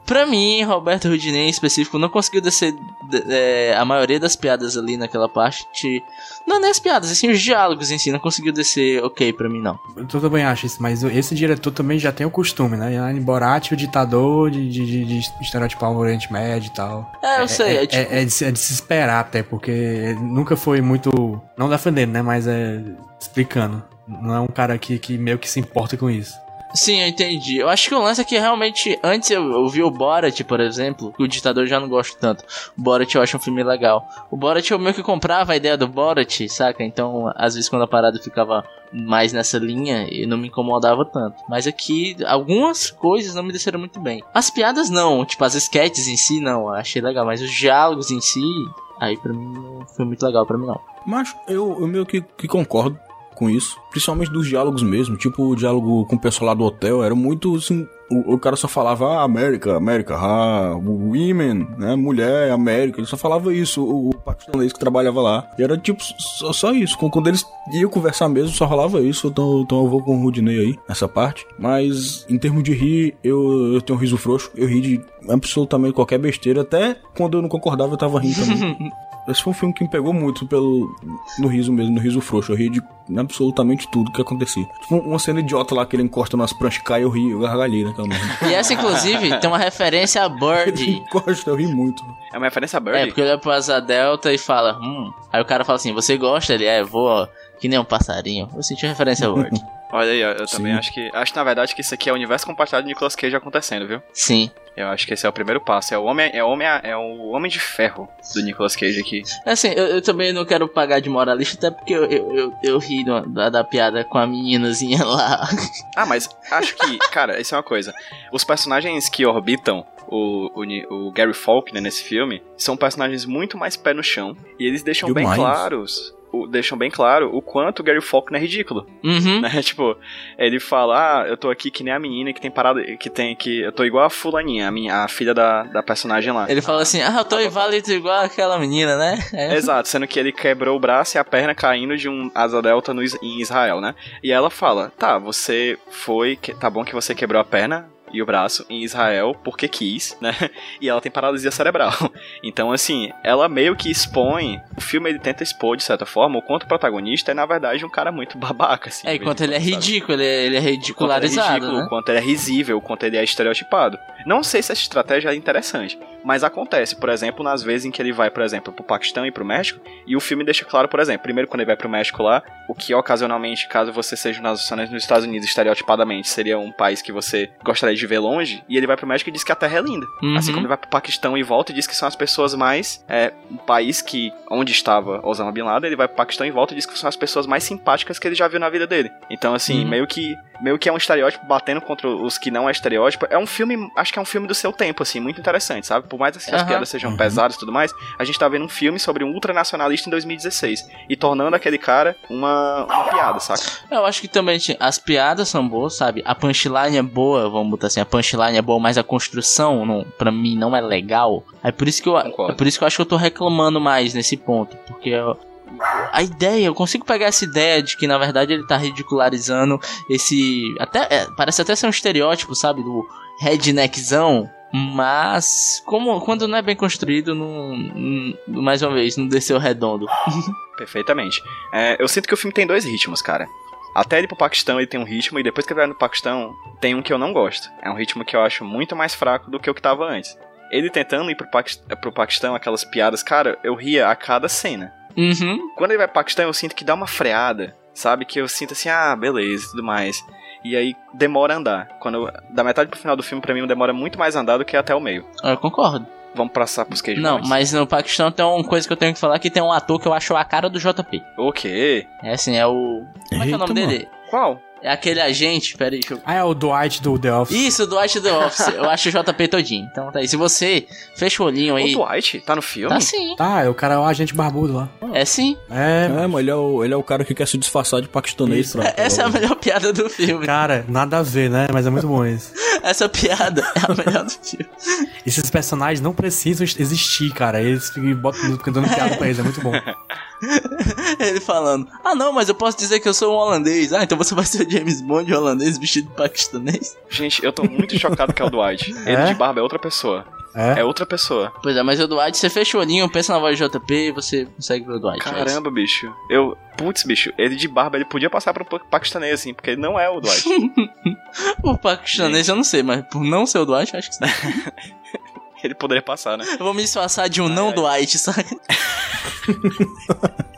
pra mim, Roberto Rudinei em específico não conseguiu descer de- é, a maioria das piadas ali naquela parte. Não, nem as piadas, assim, os diálogos em si, não conseguiu descer ok pra mim, não. Eu também acho isso, mas esse diretor também já tem o costume, né? Em Borat, o ditador de, de, de, de estereotipar o Oriente Médio e tal. É, eu sei, é É, tipo- é de, se- é de se esperar até, porque nunca foi muito. Não defendendo, né? Mas é explicando. Não é um cara que, que meio que se importa com isso. Sim, eu entendi. Eu acho que o lance é que realmente, antes eu, eu vi o Borat, por exemplo, que o ditador eu já não gosto tanto. O Borat eu acho um filme legal. O Borat eu meio que comprava a ideia do Borat, saca? Então, às vezes quando a parada ficava mais nessa linha, eu não me incomodava tanto. Mas aqui, algumas coisas não me desceram muito bem. As piadas não, tipo, as sketches em si não, eu achei legal. Mas os diálogos em si, aí pra mim não foi muito legal pra mim não. Mas eu, eu meio que, que concordo com isso. Principalmente dos diálogos mesmo. Tipo, o diálogo com o pessoal lá do hotel era muito assim. O, o cara só falava, ah, América, América, ah, women, né? Mulher, América. Ele só falava isso, o, o paquistanês que trabalhava lá. E era tipo só, só isso. Quando eles iam conversar mesmo, só rolava isso. Então, então eu vou com o Rudinei aí, nessa parte. Mas, em termos de rir, eu, eu tenho um riso frouxo. Eu ri de absolutamente qualquer besteira. Até quando eu não concordava, eu tava rindo também. Esse foi um filme que me pegou muito pelo no riso mesmo, no riso frouxo. Eu ri de absolutamente tudo que acontecia. Tipo, uma cena idiota lá que ele encosta nas pranchas e cai, eu ri, eu gargalhei naquela merda. E essa, inclusive, tem uma referência a Birdie. Encosta, eu ri muito. É uma referência a É, Birdie? porque ele olha pro Asa Delta e fala, hum. Aí o cara fala assim, você gosta? Ele é, vou, ó, que nem um passarinho. Eu senti referência a Word. Olha aí, eu também acho que. Acho na verdade que isso aqui é o universo compartilhado de Nicolas Cage acontecendo, viu? Sim. Eu acho que esse é o primeiro passo. É o homem, é o homem, é o homem de ferro do Nicolas Cage aqui. Assim, eu, eu também não quero pagar de moralista, até porque eu, eu, eu, eu ri da, da, da piada com a meninazinha lá. Ah, mas acho que, cara, isso é uma coisa. Os personagens que orbitam o, o, o Gary Faulkner nesse filme são personagens muito mais pé no chão. E eles deixam bem Demais. claros. O- deixam bem claro o quanto o Gary Faulkner é ridículo. Uhum. né? Tipo, ele fala, ah, eu tô aqui que nem a menina que tem parada, que tem, que eu tô igual a fulaninha, a, minha, a filha da, da personagem lá. Ele fala assim, ah, eu tô inválido igual aquela menina, né? É. Exato, sendo que ele quebrou o braço e a perna caindo de um asa delta no, em Israel, né? E ela fala, tá, você foi, que- tá bom que você quebrou a perna e o braço em Israel porque quis, né? E ela tem paralisia cerebral. Então, assim, ela meio que expõe, o filme ele tenta expor de certa forma o quanto o protagonista é na verdade um cara muito babaca, assim. É, enquanto em ele é quando, sabe? ridículo, ele é, ele é O quanto ele é ridicularizado, ridículo, né? o quanto ele é risível, o quanto ele é estereotipado. Não sei se essa estratégia é interessante, mas acontece, por exemplo, nas vezes em que ele vai, por exemplo, pro Paquistão e pro México, e o filme deixa claro, por exemplo, primeiro quando ele vai pro México lá, o que ocasionalmente, caso você seja nacionais nos Estados Unidos, estereotipadamente, seria um país que você gostaria de ver longe, e ele vai pro México e diz que a Terra é linda. Uhum. Assim como ele vai pro Paquistão e volta e diz que são as pessoas mais. É, um país que. onde estava Osama Bin Laden, ele vai pro Paquistão e volta e diz que são as pessoas mais simpáticas que ele já viu na vida dele. Então, assim, Uhum. meio que. Meio que é um estereótipo batendo contra os que não é estereótipo. É um filme, acho que é um filme do seu tempo, assim, muito interessante, sabe? Por mais que as Aham. piadas sejam pesadas e tudo mais, a gente tá vendo um filme sobre um ultranacionalista em 2016. E tornando aquele cara uma, uma piada, saca? Eu acho que também assim, as piadas são boas, sabe? A punchline é boa, vamos botar assim, a punchline é boa, mas a construção, não, pra mim, não é legal. É por isso que eu, Concordo. é por isso que eu acho que eu tô reclamando mais nesse ponto, porque eu- a ideia, eu consigo pegar essa ideia de que na verdade ele tá ridicularizando esse, até é, parece até ser um estereótipo, sabe, do redneckzão. Mas, como quando não é bem construído, não, não- mais uma vez, não desceu redondo. Perfeitamente. É, eu sinto que o filme tem dois ritmos, cara. Até ele ir pro Paquistão ele tem um ritmo, e depois que ele vai no Paquistão, tem um que eu não gosto. É um ritmo que eu acho muito mais fraco do que o que tava antes. Ele tentando ir pro, Paquist- pro Paquistão, aquelas piadas, cara, eu ria a cada cena. Uhum. Quando ele vai pro Paquistão, eu sinto que dá uma freada, sabe? Que eu sinto assim, ah, beleza e tudo mais. E aí demora a andar. Quando eu- da metade pro final do filme, pra mim, demora muito mais a andar do que até o meio. Eu concordo. Vamos passar pros queijos. Não, mas no Paquistão tem uma coisa que eu tenho que falar que tem um ator que eu acho a cara do JP. O quê? É assim, é o. Como é que é o nome Eita, dele? Qual? É aquele agente, peraí, deixa eu. Ah, é o Dwight do The Office. Isso, do Dwight The Office. Eu acho o JP todinho. Então tá aí. Se você fecha o olhinho aí. O Dwight tá no filme? Tá sim. Tá, é o cara, é o agente barbudo lá. É sim. É, É, mas ele é, o, ele é o cara que quer se disfarçar de paquistanês Isso. pra. É- Essa é a melhor piada do filme. cara, nada a ver, né? Mas é muito bom isso. Essa piada é a melhor do filme. Esses personagens não precisam existir, cara. Eles ficam botando- ficam dando piada pra eles, é muito bom. Ele falando, ah não, mas eu posso dizer que eu sou um holandês. Ah, então você vai ser o James Bond holandês vestido de paquistanês? Gente, eu tô muito chocado que é o Dwight. Ele É? de barba é outra pessoa. É? É outra pessoa. Pois é, mas o Dwight, você fecha o olhinho, pensa na voz de JP e você consegue ver o Dwight. é. Caramba, bicho. Eu. Putz, bicho, ele de barba, ele podia passar pro pa- paquistanês, assim, porque ele não é o Dwight. O paquistanês eu não sei, mas por não ser o Dwight, eu acho que sim. ele poderia passar, né? Eu vou me disfarçar de um não Dwight, saca?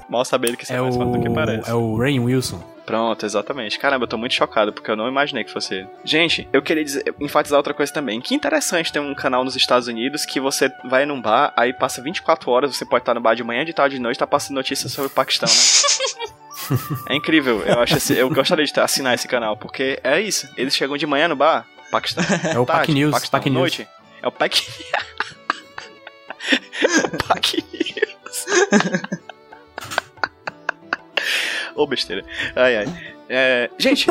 Mal saber ele que você É é mais foda do que o, parece. é o Rain Wilson. Pronto, exatamente. Caramba, eu tô muito chocado, porque eu não imaginei que fosse ele. Gente, eu queria dizer, enfatizar outra coisa também. Que interessante ter um canal nos Estados Unidos que você vai num bar, aí passa 24 horas, você pode estar no bar de manhã, de tarde, de noite, tá passando notícias sobre o Paquistão, né? é incrível. Eu acho esse, eu gostaria de ter- assinar esse canal, porque é isso. Eles chegam de manhã no bar, Paquistão. É o Pac News. Paquistão, Pac News. noite. É o Pac... Pac News. Ô, besteira. Ai, ai. É, gente,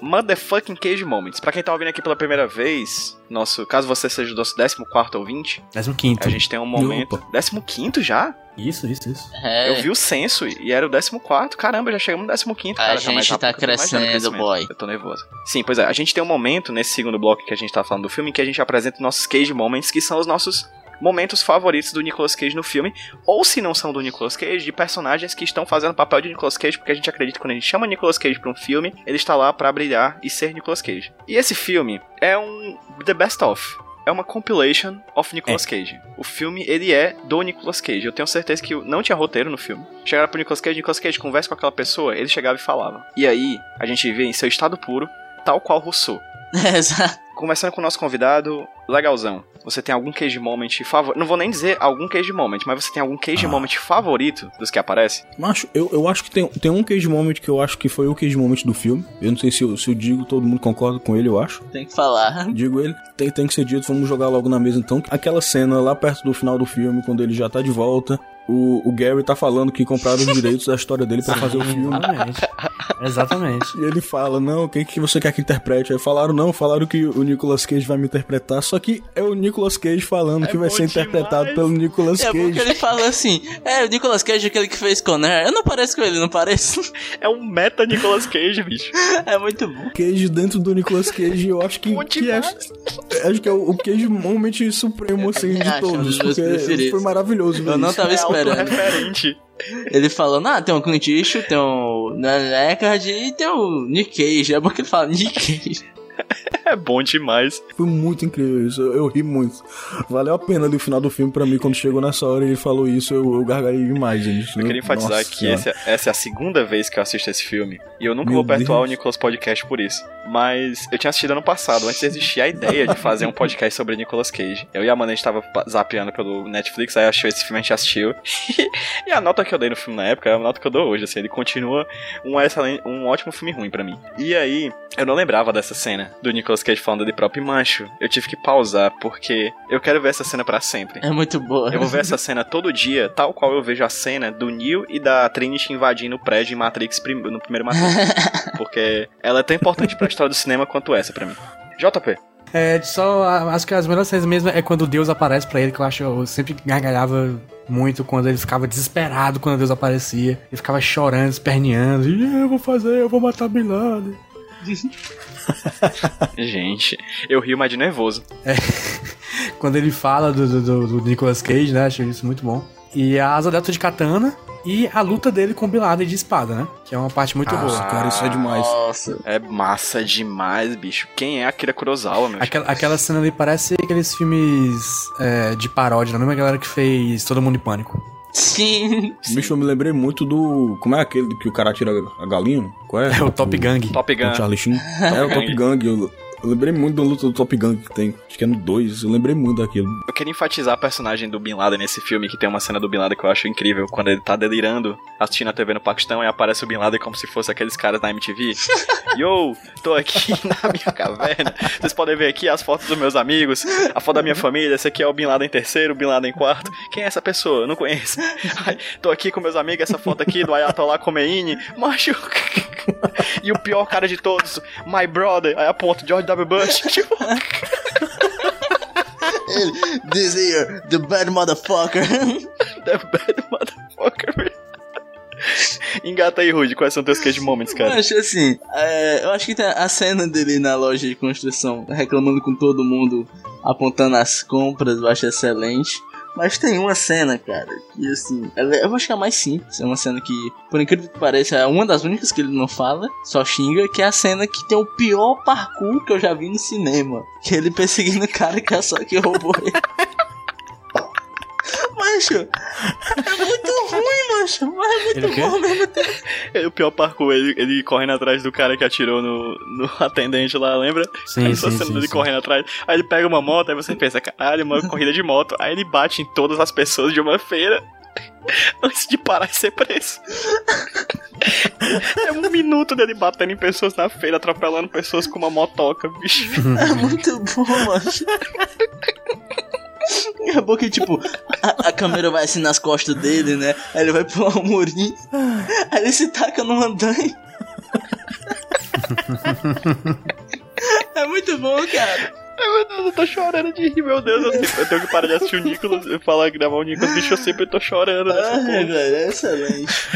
Motherfucking Cage Moments. Pra quem tá ouvindo aqui pela primeira vez, nosso, caso você seja o nosso 14 ouvinte, 15. a gente tem um momento. 15 já? Isso, isso, isso. É. Eu vi o censo e era o 14. Caramba, já chegamos no 15. A Cara, gente mais rápido tá do o crescendo, boy. Eu tô nervoso. Sim, pois é. A gente tem um momento nesse segundo bloco que a gente tá falando do filme que a gente apresenta nossos Cage Moments, que são os nossos momentos favoritos do Nicolas Cage no filme, ou se não são do Nicolas Cage, de personagens que estão fazendo papel de Nicolas Cage, porque a gente acredita que quando a gente chama Nicolas Cage pra um filme, ele está lá pra brilhar e ser Nicolas Cage. E esse filme é um The Best Of. É uma compilation of Nicolas Cage. O filme, ele é do Nicolas Cage. Eu tenho certeza que não tinha roteiro no filme. Chegaram pro Nicolas Cage, Nicolas Cage conversa com aquela pessoa, ele chegava e falava. E aí, a gente vê em seu estado puro, tal qual Rousseau. É, exato. Conversando com o nosso convidado, legalzão. Você tem algum cage moment favorito? Não vou nem dizer algum cage moment, mas você tem algum cage Ah. moment favorito dos que aparecem? Macho, eu, eu acho que tem, tem um cage moment que eu acho que foi o cage moment do filme. Eu não sei se eu, se eu digo, todo mundo concorda com ele, eu acho. Tem que falar. Digo ele, tem, tem que ser dito, vamos jogar logo na mesa então. Aquela cena lá perto do final do filme, quando ele já tá de volta, o, o Gary tá falando que compraram os direitos da história dele pra fazer o filme. Exatamente. Exatamente. E ele fala, não, quem que você quer que interprete? Aí falaram, não, falaram que o Nicolas Cage vai me interpretar, só que é o Nicolas Cage falando que vai ser interpretado demais. pelo Nicolas É porque Cage. ele fala assim: É, o Nicolas Cage é aquele que fez Conner. Eu não pareço com ele, não pareço? É um meta Nicolas Cage, bicho. É muito bom. Cage dentro do Nicolas Cage, eu acho que, que é, acho que é o, o Cage moment supremo assim de um todos, porque foi maravilhoso. Eu não tava É autorreferente. Ele falando: Ah, tem o Clint Eastwood, tem o Dan Eckhart e tem o Nick Cage. É bom que ele fala Nick Cage. É bom demais. Foi muito incrível isso, eu, eu ri muito. Valeu a pena ali o final do filme pra mim, quando chegou nessa hora e ele falou isso, eu, eu gargalhei demais, gente. Eu queria enfatizar Nossa que esse é- essa é a segunda vez que eu assisto esse filme. E eu nunca Meu vou perdoar o Nicolas Podcast por isso. Mas eu tinha assistido ano passado, antes de existir a ideia de fazer um podcast sobre Nicolas Cage. Eu e a Amanda, a gente tava zapeando pelo Netflix, aí achou esse filme, a gente assistiu. e a nota que eu dei no filme na época é a nota que eu dou hoje, assim. Ele continua um, excelente, um ótimo filme ruim pra mim. E aí, eu não lembrava dessa cena do Nicolas Cage falando de próprio macho. Eu tive que pausar, porque eu quero ver essa cena pra sempre. É muito boa. Eu vou ver essa cena todo dia, tal qual eu vejo a cena do Neo e da Trinity invadindo o prédio em Matrix prim- no primeiro Matrix. porque ela é tão importante pra história do cinema quanto essa pra mim. JP. É, só acho que as melhores cenas mesmo é quando Deus aparece pra ele, que eu acho eu sempre gargalhava muito quando ele ficava desesperado quando Deus aparecia. Ele ficava chorando, esperneando. E eu vou fazer, eu vou matar Bin Laden. Gente, eu rio mais de nervoso. Quando ele fala do, do, do- Nicolas Cage, né? Acho isso muito bom. E a asa delta de katana e a luta dele com Bin Laden de espada, né? Que é uma parte muito Nossa, boa. cara, isso é demais. Nossa. É massa demais, bicho. Quem é Akira Kurosawa, meu? Aquela, aquela cena ali parece aqueles filmes é, de paródia, não é a mesma galera que fez Todo Mundo em Pânico. Sim. Bicho, eu me lembrei muito do. Como é aquele que o cara tira a galinha? Qual é? É o Top Gang. Top Gun. o Charlie Sheen. É o Top Gang. Eu, eu lembrei muito da luta do Top Gang que tem. Acho que é no 2. Eu lembrei muito daquilo. Eu queria enfatizar a personagem do Bin Laden nesse filme, que tem uma cena do Bin Laden que eu acho incrível, quando ele tá delirando, assistindo a TV no Paquistão, e aparece o Bin Laden como se fosse aqueles caras da MTV. Yo, tô aqui na minha caverna. Vocês podem ver aqui as fotos dos meus amigos, a foto da minha família. Esse aqui é o Bin Laden terceiro, o Bin Laden quarto. Quem é essa pessoa? Eu não conheço. Ai, tô aqui com meus amigos, essa foto aqui do Ayatollah Khomeini. Macho. E o pior cara de todos, my brother. Aí aponta George W. Bush. Tipo, This here, the bad motherfucker. The bad mother- motherfucker. Engata aí, Rude, quais são teus cage moments, Eu cara? acho assim, é, eu acho que tem a cena dele na loja de construção, reclamando com todo mundo, apontando as compras, eu acho excelente. Mas tem uma cena, cara, que assim, ela é- eu acho que é mais simples. É uma cena que, por incrível que pareça, é uma das únicas que ele não fala, só xinga, que é a cena que tem o pior parkour que eu já vi no cinema. Que é ele perseguindo o cara que é só que roubou ele. Mancho, é muito ruim, mancho, mas é Ele o muito quê? bom mesmo. É o pior parkour, ele, ele correndo atrás do cara que atirou no, no atendente lá, lembra? Sim, aí sim, sim, ele sim. correndo atrás. Aí ele pega uma moto, aí você pensa, caralho, uma corrida de moto. Aí ele bate em todas as pessoas de uma feira antes de parar de ser preso. É um minuto dele batendo em pessoas na feira, atropelando pessoas com uma motoca, bicho. É muito bom, mano. É bom que, tipo, a, a câmera vai assim nas costas dele, né? Aí ele vai pular um murinho. Aí ele se taca no andaime. É muito bom, cara. Ai, meu Deus, eu tô chorando de rir, meu Deus. Eu, tenho- eu tenho que parar de assistir o Nicolas e falar, gravar o Nicolas, bicho, eu sempre tô chorando nessa Ai, velho, é excelente.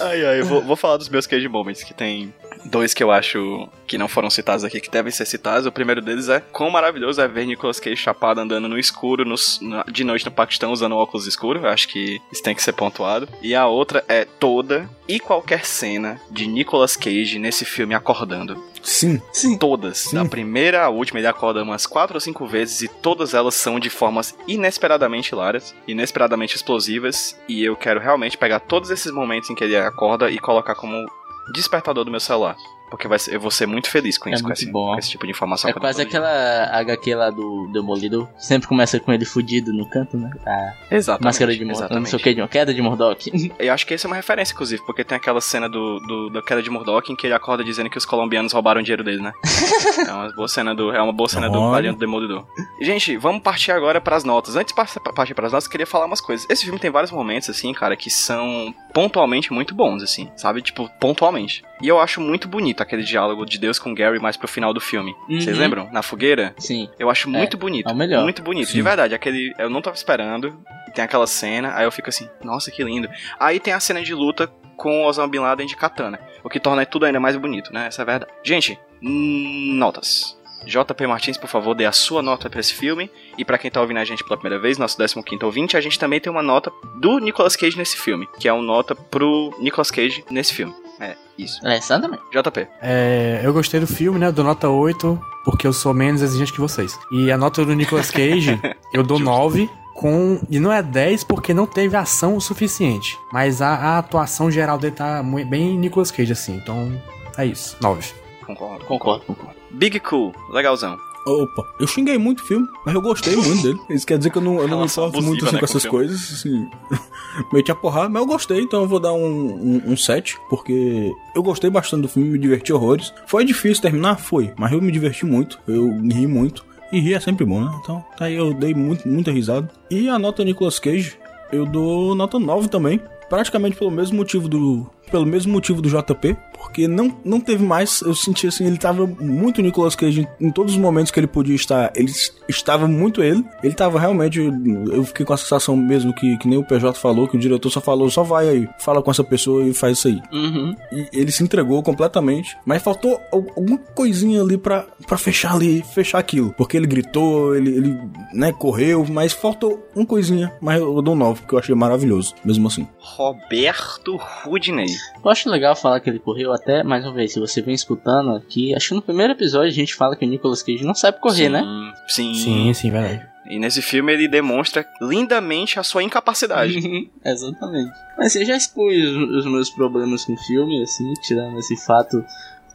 Ai, ai, eu vou, vou falar dos meus cage moments, que tem dois que eu acho que não foram citados aqui, que devem ser citados. O primeiro deles é quão maravilhoso é ver Nicolas Cage chapado andando no escuro nos- na- de noite no Paquistão usando óculos escuros. Eu acho que isso tem que ser pontuado. E a outra é toda e qualquer cena de Nicolas Cage nesse filme acordando. Sim. Sim. Todas. Sim. Da primeira à última, ele acorda umas quatro ou cinco vezes e todas elas são de formas inesperadamente hilárias, inesperadamente explosivas. E eu quero realmente pegar todos esses momentos em que ele acorda e colocar como despertador do meu celular. Porque vai ser- eu vou ser muito feliz com É isso, com, esse, bom. com esse tipo de informação. É que eu quase aquela HQ lá do Demolidor. Sempre começa com ele fudido no canto, né? A Exatamente. máscara de Murdoch. Não sei o que, de uma queda de Murdoch. Eu acho que essa é uma referência, inclusive, porque tem aquela cena do, do- da queda de Murdoch em que ele acorda dizendo que os colombianos roubaram o dinheiro dele, né? é uma boa cena do, é uma boa cena do. Valiante Demolidor. Gente, vamos partir agora pras notas. Antes de par- partir pras notas, eu queria falar umas coisas. Esse filme tem vários momentos, assim, cara, que são pontualmente muito bons, assim, sabe? Tipo, pontualmente. E eu acho muito bonito aquele diálogo de Deus com Gary mais pro final do filme. Vocês Uhum. lembram? Na fogueira? Sim. Eu acho muito bonito. é o melhor. Muito bonito, Sim. de verdade. Aquele. Eu não tava esperando. Tem aquela cena, aí eu fico assim, nossa, que lindo. Aí tem a cena de luta com o Osama Bin Laden de katana. O que torna tudo ainda mais bonito, né? Essa é a verdade. Gente, notas. JP Martins, por favor, dê a sua nota pra esse filme. E pra quem tá ouvindo a gente pela primeira vez, nosso 15 ouvinte, a gente também tem uma nota do Nicolas Cage nesse filme. Que é uma nota pro Nicolas Cage nesse filme. É, isso. É, exatamente. JP. É, eu gostei do filme, né? Eu dou nota 8, porque eu sou menos exigente que vocês. E a nota do Nicolas Cage, eu dou 9. Com, e não é 10 porque não teve ação o suficiente. Mas a, a atuação geral dele tá bem Nicolas Cage, assim. Então, é isso. 9. Concordo. Concordo, concordo. Big Cool, legalzão. Opa, eu xinguei muito o filme, mas eu gostei muito dele. Isso quer dizer que eu não, eu não me importo muito assim, né, com essas filme. coisas, assim. Meti a porrada, mas eu gostei, então eu vou dar um, um, um 7, porque eu gostei bastante do filme, me diverti horrores. Foi difícil terminar? Foi, mas eu me diverti muito, eu ri muito. E rir é sempre bom, né? Então, tá aí eu dei muito, muita risada. E a nota Nicolas Cage, eu dou nota 9 também. Praticamente pelo mesmo motivo do. Pelo mesmo motivo do JP, porque não, não teve mais. Eu senti assim, ele tava muito Nicolas Cage em, em todos os momentos que ele podia estar. Ele estava muito ele. Ele tava realmente. Eu fiquei com a sensação mesmo que, que nem o PJ falou, que o diretor só falou, só vai aí, fala com essa pessoa e faz isso aí. Uhum. E ele se entregou completamente. Mas faltou al- alguma coisinha ali pra, pra fechar ali, fechar aquilo. Porque ele gritou, ele, ele né, correu, mas faltou uma coisinha. Mas eu dou um 9, porque eu achei maravilhoso, mesmo assim. Roberto Rudney. Eu acho legal falar que ele correu até, mais uma vez, se você vem escutando aqui, acho que no primeiro episódio a gente fala que o Nicolas Cage não sabe correr, Sim, né? Sim. Sim, sim, verdade. E nesse filme ele demonstra lindamente a sua incapacidade. Exatamente. Mas eu já expus os, meus problemas com o filme, assim, tirando esse fato,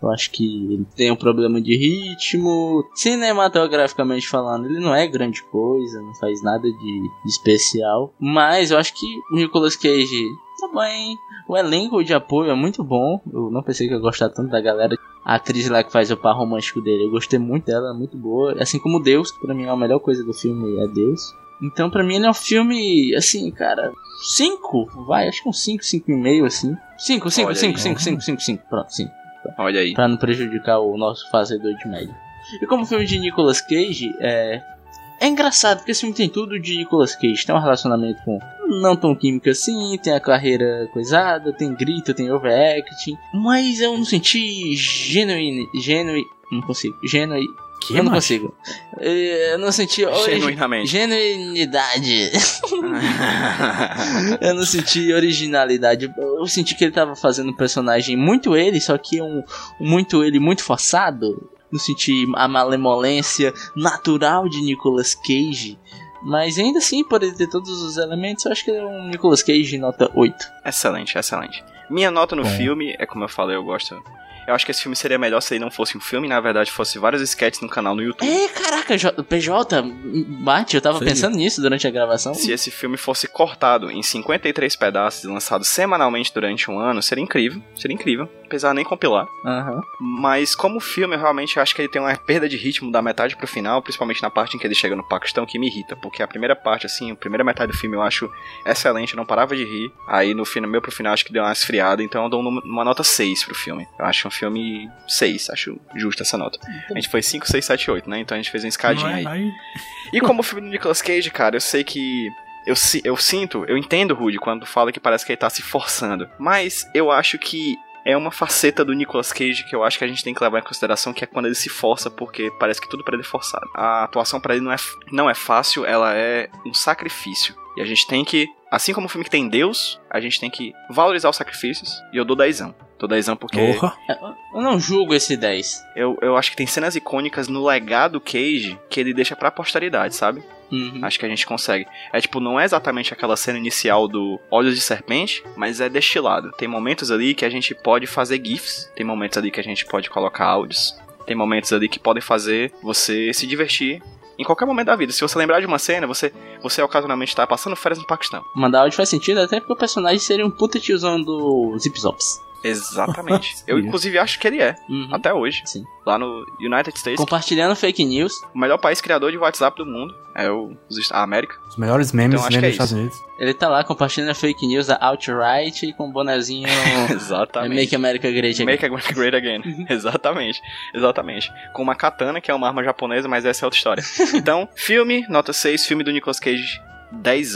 eu acho que ele tem um problema de ritmo. Cinematograficamente falando, ele não é grande coisa, não faz nada de, de especial. Mas eu acho que o Nicolas Cage também. O elenco de apoio é muito bom. Eu não pensei que eu ia gostar tanto da galera. A atriz lá que faz o par romântico dele, eu gostei muito dela, é muito boa. Assim como Deus, que pra mim é a melhor coisa do filme, é Deus. Então, pra mim, ele é um filme, assim, cara, 5, vai, acho que um 5, 5,5, assim. 5, 5, Olha 5, aí. 5, 5, 5, 5, pronto, 5. Olha aí. Pra não prejudicar o nosso fazedor de média. E como filme de Nicolas Cage, é. É engraçado, porque esse filme tem tudo de Nicolas Cage. Tem um relacionamento com não tão química assim, tem a carreira coisada, tem grito, tem overacting, mas eu não senti genuine, genuine, não consigo, genuine, Que, eu não macho? consigo. Eu não senti Genuinamente. genuinidade. eu não senti originalidade. Eu senti que ele tava fazendo um personagem muito ele, só que um um muito ele muito forçado. Não senti a malemolência natural de Nicolas Cage. Mas ainda assim, por ele ter todos os elementos, eu acho que ele é um Nicolas Cage nota 8. Excelente, excelente. Minha nota no Bom. filme, é como eu falei, eu gosto. Eu acho que esse filme seria melhor se ele não fosse um filme, na verdade fosse vários sketches no canal no YouTube. É, caraca, J- PJ, bate, eu tava Sei. pensando nisso durante a gravação. Se esse filme fosse cortado em 53 pedaços e lançado semanalmente durante um ano, seria incrível. Seria incrível. Apesar nem compilar. Aham. Mas como filme, eu realmente acho que ele tem uma perda de ritmo da metade pro final, principalmente na parte em que ele chega no Paquistão, que me irrita. Porque a primeira parte, assim, a primeira metade do filme eu acho excelente, eu não parava de rir. Aí no final, meu pro final, acho que deu uma esfriada, então eu dou um- uma nota 6 pro filme. Eu acho um filme 6, acho justa essa nota. A gente foi 5, 6, 7, 8, né? Então a gente fez uma escadinha aí. Aí- E como o filme do Nicolas Cage, cara, eu sei que. Eu, eu sinto, eu entendo, Rude, quando fala que parece que ele tá se forçando. Mas eu acho que é uma faceta do Nicolas Cage que eu acho que a gente tem que levar em consideração, que é quando ele se força, porque parece que tudo pra ele é forçado. A atuação pra ele não é, não é fácil, ela é um sacrifício. E a gente tem que, assim como o filme que tem Deus, a gente tem que valorizar os sacrifícios. E eu dou dezão. Dou dezão porque Porra. Eu não julgo esse 10. eu, eu acho que tem cenas icônicas no legado Cage que ele deixa pra posteridade, sabe? Uhum. Acho que a gente consegue. É tipo, não é exatamente aquela cena inicial do Olhos de Serpente, mas é destilado. Tem momentos ali que a gente pode fazer GIFs, tem momentos ali que a gente pode colocar áudios, tem momentos ali que podem fazer você se divertir em qualquer momento da vida. Se você lembrar de uma cena, você, você ocasionalmente tá passando férias no Paquistão. Mandar áudio faz sentido, até porque o personagem seria um puta tiozão do Zip Zops. Exatamente. Eu, inclusive, acho que ele é. Uhum. Até hoje. Sim. Lá no United States, Compartilhando fake news. o melhor país criador de WhatsApp do mundo é o, a América. Os melhores memes Então, vêm que é dos Estados Unidos. Ele tá lá compartilhando fake news da Outright com o bonezinho Exatamente. Make America Great Again. Make America Great Again. exatamente. Exatamente. Com uma katana, que é uma arma japonesa, mas essa é outra história. Então, filme, nota 6, filme do Nicolas Cage, 10.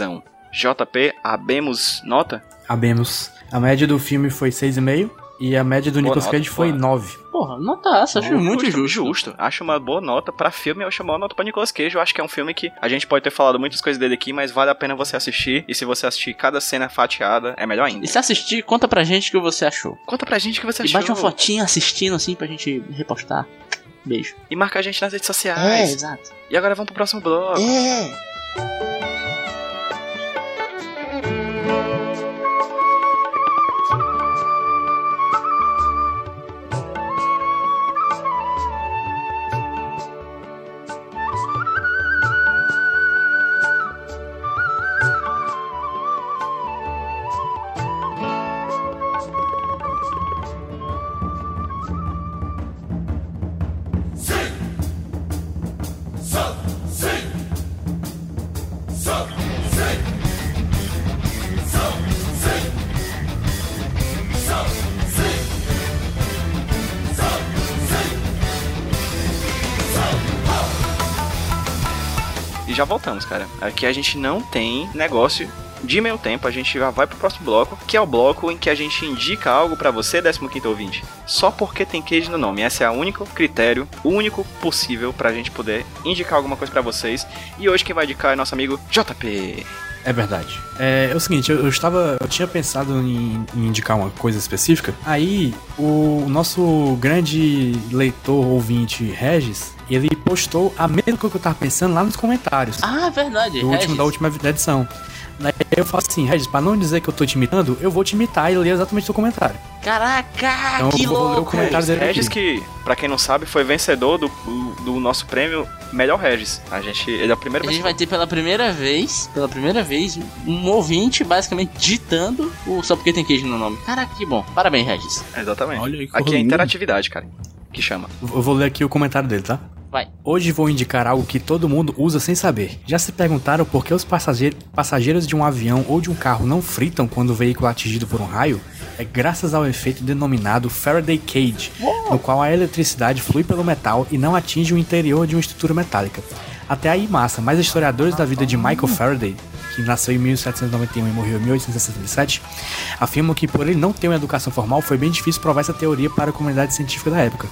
JP, abemos nota? Abemos. A média do filme foi 6,5 e a média do Boa Nicolas nota, Cage foi boa 9. Porra, notaça, acho muito justo. Justo. Acho uma boa nota pra filme, eu acho uma boa nota pra Nicolas Cage. Eu acho que é um filme que a gente pode ter falado muitas coisas dele aqui, mas vale a pena você assistir. E se você assistir cada cena fatiada, é melhor ainda. E se assistir, conta pra gente o que você achou. Conta pra gente o que você E achou. bate uma fotinha assistindo assim pra gente repostar. Beijo. E marca a gente nas redes É, sociais. exato. E agora vamos pro próximo bloco. É. já voltamos, cara. Aqui a gente não tem negócio de meio tempo, a gente já vai pro próximo bloco, que é o bloco em que a gente indica algo pra você, 15º ouvinte. Só porque tem queijo no nome. Esse é o único critério, o único possível pra gente poder indicar alguma coisa pra vocês. E hoje quem vai indicar é nosso amigo JP. É verdade. É, é o seguinte, eu, eu estava. Eu tinha pensado em, em indicar uma coisa específica. Aí, o nosso grande leitor ouvinte, Regis, ele postou a mesma coisa que eu tava pensando lá nos comentários. Ah, verdade. do último, da última edição. Daí eu falo assim, Regis, pra não dizer que eu tô te imitando, eu vou te imitar e ler exatamente o seu comentário. Caraca, Então que eu vou ler o louco. comentário dele Regis aqui. que, pra quem não sabe, foi vencedor do, do nosso prêmio Melhor Regis. A gente, ele é o primeiro A gente vai ter pela primeira vez, pela primeira vez, um ouvinte basicamente ditando o Só Porque Tem Queijo no nome. Caraca, que bom. Parabéns, Regis. Exatamente. Olha aí que Aqui é interatividade, cara. Que chama. Eu vou ler aqui o comentário dele, tá? Vai. Hoje vou indicar algo que todo mundo usa sem saber. Já se perguntaram por que os passageiro- passageiros de um avião ou de um carro não fritam quando o veículo é atingido por um raio? É graças ao efeito denominado Faraday Cage, no qual a eletricidade flui pelo metal e não atinge o interior de uma estrutura metálica. Até aí massa, mas historiadores da vida de Michael Faraday, que nasceu em 1791 e morreu em 1867, afirmam que por ele não ter uma educação formal, foi bem difícil provar essa teoria para a comunidade científica da época.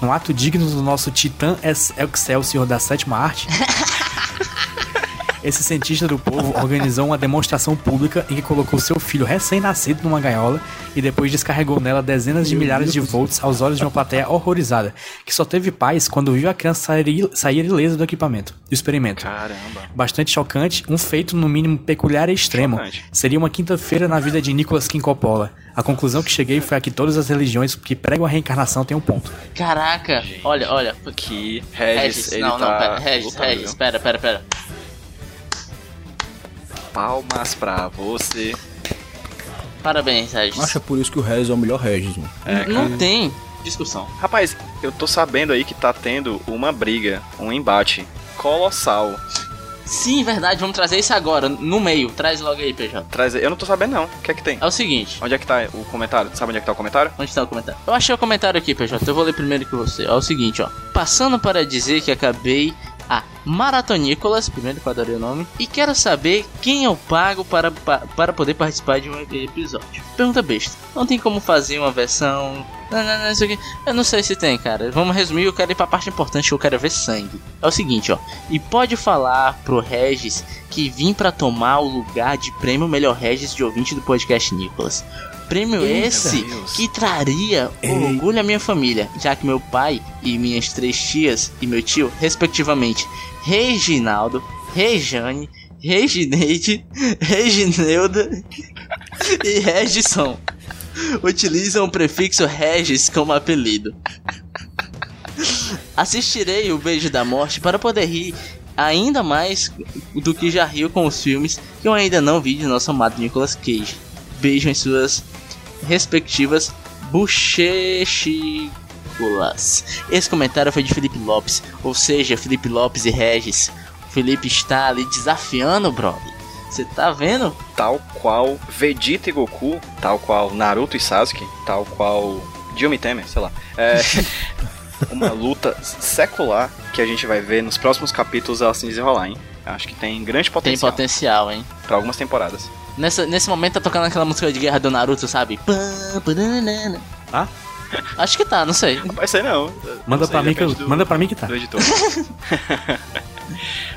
Num ato digno do nosso titã ex- Excelsior da sétima arte, esse cientista do povo organizou uma demonstração pública em que colocou seu filho recém-nascido numa gaiola e depois descarregou nela dezenas de milhares de volts aos olhos de uma plateia horrorizada, que só teve paz quando viu a criança sair, sair ilesa do equipamento, do experimento. Caramba. Bastante chocante, um feito no mínimo peculiar e extremo. Chocante. Seria uma quinta-feira na vida de Nicholas King Coppola. A conclusão que cheguei foi a que todas as religiões que pregam a reencarnação têm um ponto. Caraca, olha, olha. Que Regis, Regis, ele não, tá não, pera, Regis, lutando, Regis, viu? pera, pera, pera. Palmas pra você. Parabéns, Regis. Que é por isso que o Regis é o melhor Regis, mano. É, não tem discussão. Rapaz, eu tô sabendo aí que tá tendo uma briga, um embate colossal. Sim, verdade, vamos trazer isso agora, no meio. Traz logo aí, PJ. Traz... Eu não tô sabendo não. O que é que tem? É o seguinte, Onde é que tá o comentário? Sabe onde é que tá o comentário? onde está o comentário? Eu achei o comentário aqui, PJ, eu vou ler primeiro que você. É o seguinte, ó. Passando para dizer que acabei a Maratonícolas, primeiro que adorei o nome, e quero saber quem eu pago para, pa- para poder participar de um episódio. Pergunta besta. Não tem como fazer uma versão. Não, não, não, isso aqui. Eu não sei se tem, cara. Vamos resumir, eu quero ir pra parte importante, eu quero ver sangue. É o seguinte, ó. E pode falar pro Regis que vim pra tomar o lugar de prêmio melhor Regis de ouvinte do podcast Nicolas. Prêmio Eita esse Deus. que traria orgulho à minha família, já que meu pai e minhas três tias e meu tio, respectivamente, Reginaldo, Rejane, Regineide, Regineuda e Regisson, utilizam o prefixo Regis como apelido. Assistirei o Beijo da Morte para poder rir ainda mais do que já rio com os filmes que eu ainda não vi de nosso amado Nicolas Cage. Beijo em suas respectivas bochechiculas. Esse comentário foi de Felipe Lopes, ou seja, Felipe Lopes e Regis. O Felipe está ali desafiando, brother. Você tá vendo? Tal qual Vegeta e Goku, tal qual Naruto e Sasuke, tal qual Jimmy Temer, sei lá. É uma luta secular que a gente vai ver nos próximos capítulos ela se desenrolar, hein? Acho que tem grande Tem potencial potencial, hein? pra algumas temporadas. Nessa, nesse momento tá tocando aquela música de guerra do Naruto, sabe? Tá? Acho que tá, não sei. Vai ser não. Manda Não sei, pra mim que eu- do- manda pra mim que tá. Do editor.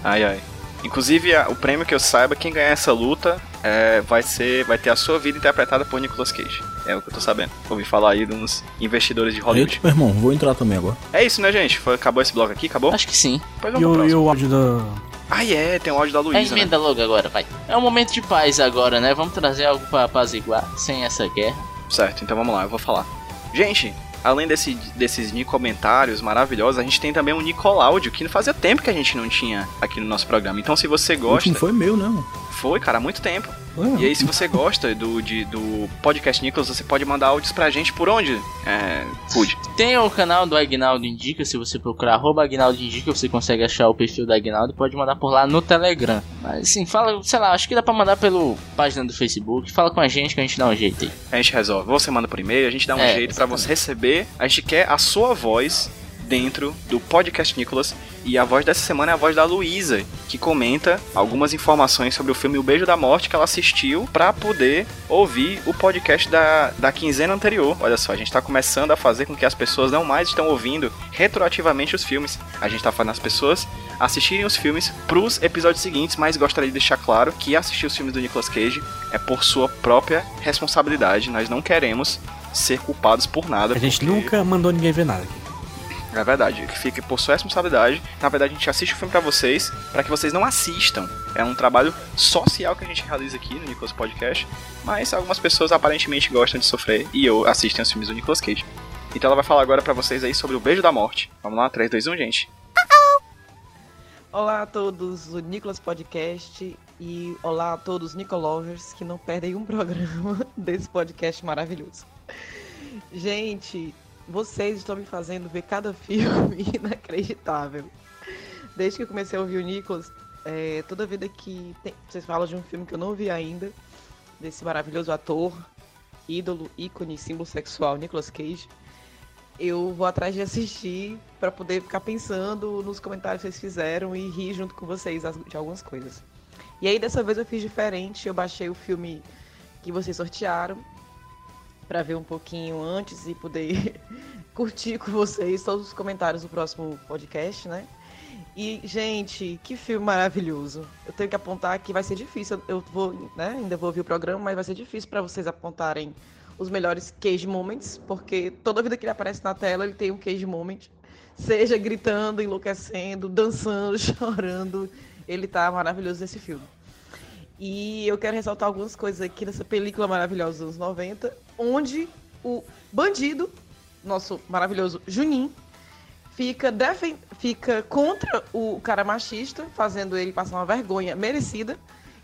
ai ai. Inclusive, a- o prêmio que eu saiba, quem ganhar essa luta é, vai ser. Vai ter a sua vida interpretada por Nicolas Cage. É o que eu tô sabendo. Ouvi falar aí de uns investidores de Hollywood. Eita, meu irmão, vou entrar também agora. É isso, né, gente? Foi, acabou esse bloco aqui? Acabou? Acho que sim. Pois E vamos o, e o áudio da. Ah, é, tem o áudio da É Luísa, né? emenda logo agora, vai. É um momento de paz agora, né? Vamos trazer algo pra apaziguar, sem essa guerra. Certo, então vamos lá, eu vou falar. Gente, além desse, desses comentários maravilhosos, a gente tem também um Nicoláudio, que fazia tempo que a gente não tinha aqui no nosso programa. Então, se você O gosta. último foi meu, né, mano? Foi, cara, há muito tempo. Foi, E aí, se você gosta do, de- do podcast Nicolas, você pode mandar áudios pra gente por onde? É. Pude. Tem o canal do Agnaldo Indica, se você procurar arroba Agnaldo Indica, você consegue achar o perfil do Agnaldo e pode mandar por lá no Telegram. Mas assim, fala, sei lá, acho que dá pra mandar pelo página do Facebook. Fala com a gente que a gente dá um jeito aí. A gente resolve. Você manda por e-mail, a gente dá um É, jeito pra você receber. A gente quer a sua voz dentro do podcast Nicolas. E a voz dessa semana é a voz da Luísa, que comenta algumas informações sobre o filme O Beijo da Morte que ela assistiu pra poder ouvir o podcast da, da quinzena anterior. Olha só, a gente tá começando a fazer com que as pessoas não mais estão ouvindo retroativamente os filmes. A gente tá fazendo as pessoas assistirem os filmes pros episódios seguintes, mas gostaria de deixar claro que assistir os filmes do Nicolas Cage é por sua própria responsabilidade. Nós não queremos ser culpados por nada. A gente nunca mandou ninguém ver nada aqui. É verdade, que fique por sua responsabilidade. Na verdade, a gente assiste o filme pra vocês, pra que vocês não assistam. É um trabalho social que a gente realiza aqui no Nicolas Podcast, mas algumas pessoas aparentemente gostam de sofrer e eu assistem os filmes do Nicolas Cage. Então ela vai falar agora pra vocês aí sobre o Beijo da Morte. Vamos lá, 3, 2, 1, gente. Olá a todos do Nicolas Podcast e olá a todos os Nicolovers que não perdem um programa desse podcast maravilhoso. Gente, vocês estão me fazendo ver cada filme inacreditável. Desde que eu comecei a ouvir o Nicolas, é, toda vida que tem- vocês falam de um filme que eu não vi ainda, desse maravilhoso ator, ídolo, ícone, símbolo sexual, Nicolas Cage, eu vou atrás de assistir para poder ficar pensando nos comentários que vocês fizeram e rir junto com vocês de algumas coisas. E aí dessa vez eu fiz diferente, eu baixei o filme que vocês sortearam para ver um pouquinho antes e poder curtir com vocês todos os comentários do próximo podcast, né? E, gente, que filme maravilhoso. Eu tenho que apontar que vai ser difícil. Eu vou, né? Ainda vou ouvir o programa, mas vai ser difícil para vocês apontarem os melhores cage moments, porque toda vida que ele aparece na tela, ele tem um cage moment. Seja gritando, enlouquecendo, dançando, chorando. Ele tá maravilhoso nesse filme. E eu quero ressaltar algumas coisas aqui nessa película maravilhosa dos anos 90, onde o bandido, nosso maravilhoso Juninho, fica, defen fica contra o cara machista, fazendo ele passar uma vergonha merecida.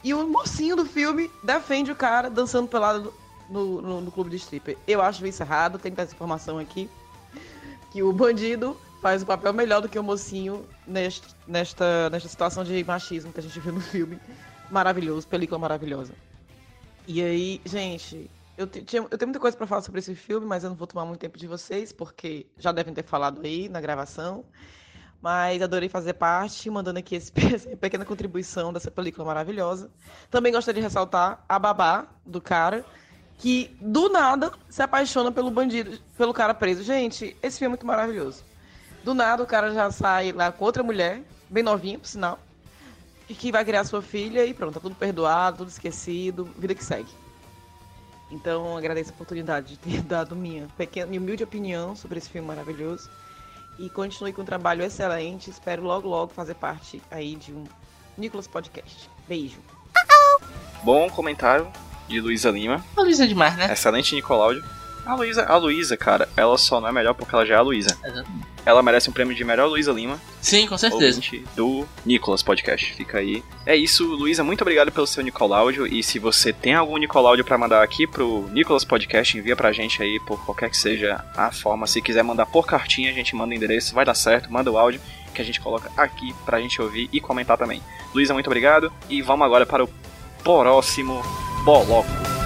E o mocinho do filme defende o cara dançando pelado no, no, no clube de stripper. Eu acho isso errado, tem essa informação aqui. Que o bandido faz o papel melhor do que o mocinho neste, nesta, nesta situação de machismo que a gente viu no filme. Maravilhoso, película maravilhosa. E aí, gente, eu, tinha- eu tenho muita coisa pra falar sobre esse filme, mas eu não vou tomar muito tempo de vocês, porque já devem ter falado aí na gravação. Mas adorei fazer parte, mandando aqui essa pequena contribuição dessa película maravilhosa. Também gostaria de ressaltar a babá do cara, que do nada se apaixona pelo bandido, pelo cara preso. Gente, esse filme é muito maravilhoso. Do nada o cara já sai lá com outra mulher, bem novinha, por sinal, e que vai criar sua filha e pronto, tá tudo perdoado, tudo esquecido, vida que segue. Então agradeço a oportunidade de ter dado minha pequena, minha humilde opinião sobre esse filme maravilhoso. E continue com um trabalho excelente. Espero logo, logo fazer parte aí de um Nicolas Podcast. Beijo. Bom comentário de Luísa Lima. A Luísa é demais, né? Excelente Nicoláudio. A Luísa, a Luísa, cara, ela só não é melhor porque ela já é a Luísa. Exatamente. Ela merece um prêmio de melhor Luísa Lima. Sim, com certeza. do Nicolas Podcast. Fica aí. É isso, Luísa, muito obrigado pelo seu Nicoláudio. E se você tem algum Nicoláudio pra mandar aqui pro Nicolas Podcast, envia pra gente aí por qualquer que seja a forma. Se quiser mandar por cartinha, a gente manda o endereço, vai dar certo, manda o áudio que a gente coloca aqui pra gente ouvir e comentar também. Luísa, muito obrigado. E vamos agora para o próximo bloco.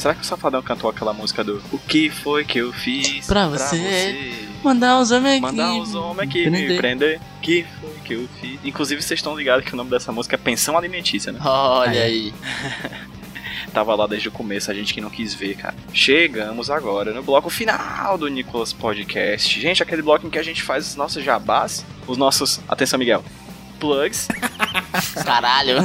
Será que o Safadão cantou aquela música do O que foi que eu fiz Pra você. Mandar os homens aqui. Mandar os homens aqui me Prender. prender. Que foi que eu fiz? Inclusive, vocês estão ligados que o nome dessa música é Pensão Alimentícia, né? Olha aí. Tava lá desde o começo, a gente que não quis ver, cara. Chegamos agora no bloco final do Nicolas Podcast. Gente, aquele bloco em que a gente faz os nossos jabás, os nossos. Atenção, Miguel. Plugs. Caralho.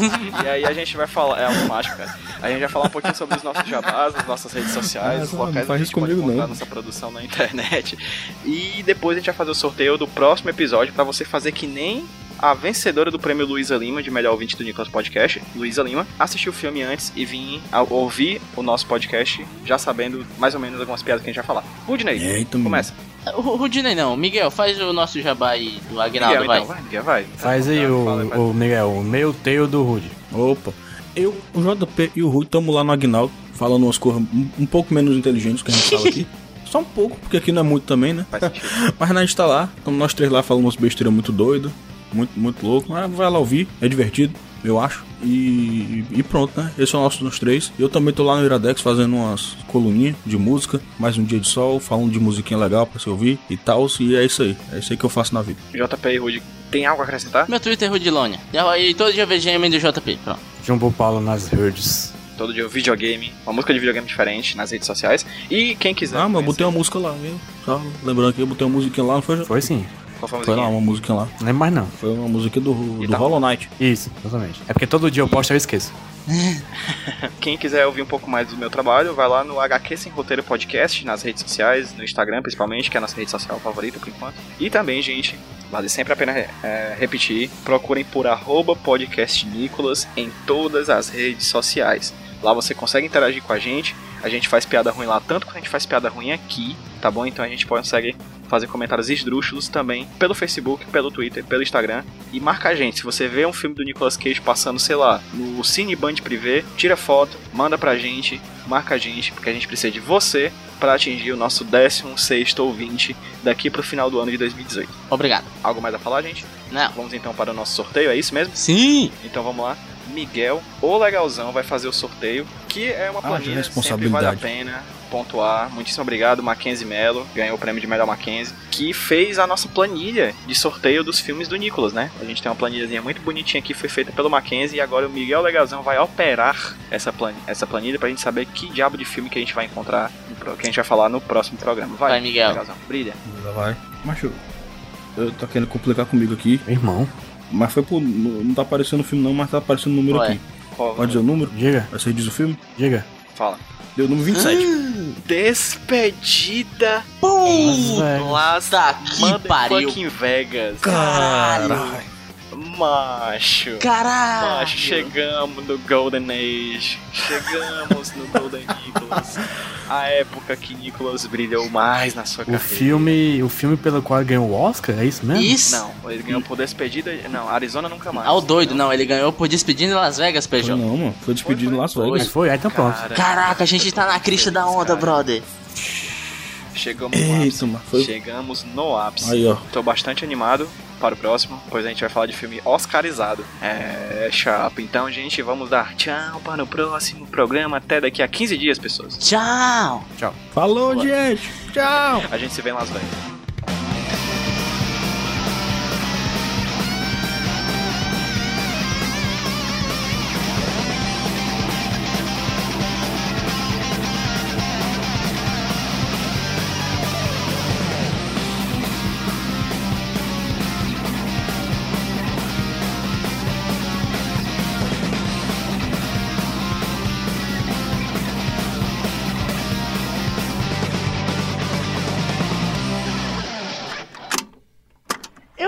E aí a gente vai falar. É automático, cara. A gente vai falar um pouquinho sobre os nossos jabás, as nossas redes sociais, Ah, os locais faz onde a gente pode encontrar não. nossa produção na internet. E depois a gente vai fazer o sorteio do próximo episódio pra você fazer que nem a vencedora do prêmio Luísa Lima de melhor ouvinte do Nicolas Podcast, Luísa Lima, assistiu o filme antes e vir a ouvir o nosso podcast já sabendo mais ou menos algumas piadas que a gente vai falar. Rudney, Eita, começa. O Rudinei não. Miguel, faz o nosso jabá aí do Agnaldo, Miguel, vai. então, vai, Miguel, vai. Faz aí o, Fala, o Miguel, o meio teio do Rude. Opa. Eu, o JP e o Rui estamos lá no Agnaldo, falando umas coisas um, pouco menos inteligentes que a gente fala aqui. Só um pouco, porque aqui não é muito também, né? Mas a gente tá lá, estamos nós três lá falando umas besteiras muito doidas, muito, muito louco. Mas vai lá ouvir, é divertido, eu acho. E, e pronto, né? Esse é o nosso dos três. Eu também tô lá no Iradex fazendo umas coluninhas de música, mais um dia de sol, falando de musiquinha legal pra você ouvir e tal. E é isso aí. É isso aí que eu faço na vida. JP e Rude, tem algo a acrescentar? Meu Twitter é Rudilônia. E todo dia VGM do JP. Pronto. Jumbo Paulo nas herds. Todo dia um videogame, uma música de videogame diferente nas redes sociais. E quem quiser. Ah, mas eu botei uma música lá, viu? Só lembrando aqui, eu botei uma musiquinha lá, não foi? Foi sim. Qual foi a Foi lá, uma musiquinha lá. Não lembro mais não. Foi uma musiquinha do, E do tá. Hollow Knight. Isso, exatamente. É porque todo dia eu posto e eu esqueço. Quem quiser ouvir um pouco mais do meu trabalho, vai lá no HQ Sem Roteiro Podcast, nas redes sociais, no Instagram principalmente, que é a nossa rede social favorita por enquanto. E também, gente, vale sempre a pena é, repetir, procurem por arroba podcast Nicolas em todas as redes sociais. Lá você consegue interagir com a gente, a gente faz piada ruim lá, tanto quanto a gente faz piada ruim aqui, tá bom? Então a gente consegue fazer comentários esdrúxulos também pelo Facebook, pelo Twitter, pelo Instagram. E marca a gente. Se você vê um filme do Nicolas Cage passando, sei lá, no Cine Band Privé, tira foto, manda pra gente, marca a gente, porque a gente precisa de você para atingir o nosso 16 ouvinte daqui pro final do ano de 2018. Obrigado. Algo mais a falar, gente? Não. Vamos então para o nosso sorteio, é isso mesmo? Sim! Então vamos lá. Miguel, o legalzão, vai fazer o sorteio, que é uma Ah, de planilha, sempre vale a responsabilidade. pena pontuar. Muitíssimo obrigado, Mackenzie Mello, ganhou o prêmio de melhor Mackenzie, que fez a nossa planilha de sorteio dos filmes do Nicolas, né? A gente tem uma planilhazinha muito bonitinha aqui, foi feita pelo Mackenzie, e agora o Miguel Legalzão vai operar essa planilha, essa planilha pra gente saber que diabo de filme que a gente vai encontrar, que a gente vai falar no próximo programa. Vai, Vai, Miguel. Legalzão, brilha. Vai. Macho, eu tá querendo complicar comigo aqui, irmão, mas foi por. Não tá aparecendo o filme não, mas tá aparecendo o número Ué. aqui. Qual- Pode dizer o número? diga, você diz o filme? diga. Fala. Deu número 27. Despedida Vegas. Las que pariu. Vegas. Caralho. Macho. Caralho! Macho, chegamos no Golden Age. Chegamos no Golden Nicholas. A época que Nicholas brilhou mais na sua O carreira. filme, o filme pelo qual ele ganhou o Oscar, é isso mesmo? Isso! Não, ele ganhou por despedida. Não, Arizona nunca mais. Ah, o doido, não, ele ganhou por despedindo em Las Vegas, Peugeot. Não, mano. Foi despedido Foi, em Las foi. Vegas. Foi? Aí então pronto. Cara, Caraca, a gente tá na crista da onda, brother. chegamos no ápice. Eita, mano. Foi... Chegamos no ápice. Aí, ó. Tô bastante animado para o próximo, pois a gente vai falar de filme oscarizado. É, chapa. Então, gente, vamos dar tchau para o próximo programa. Até daqui a 15 dias, pessoas. Tchau! Falou, gente. Tchau. A gente se vê em Las Vegas.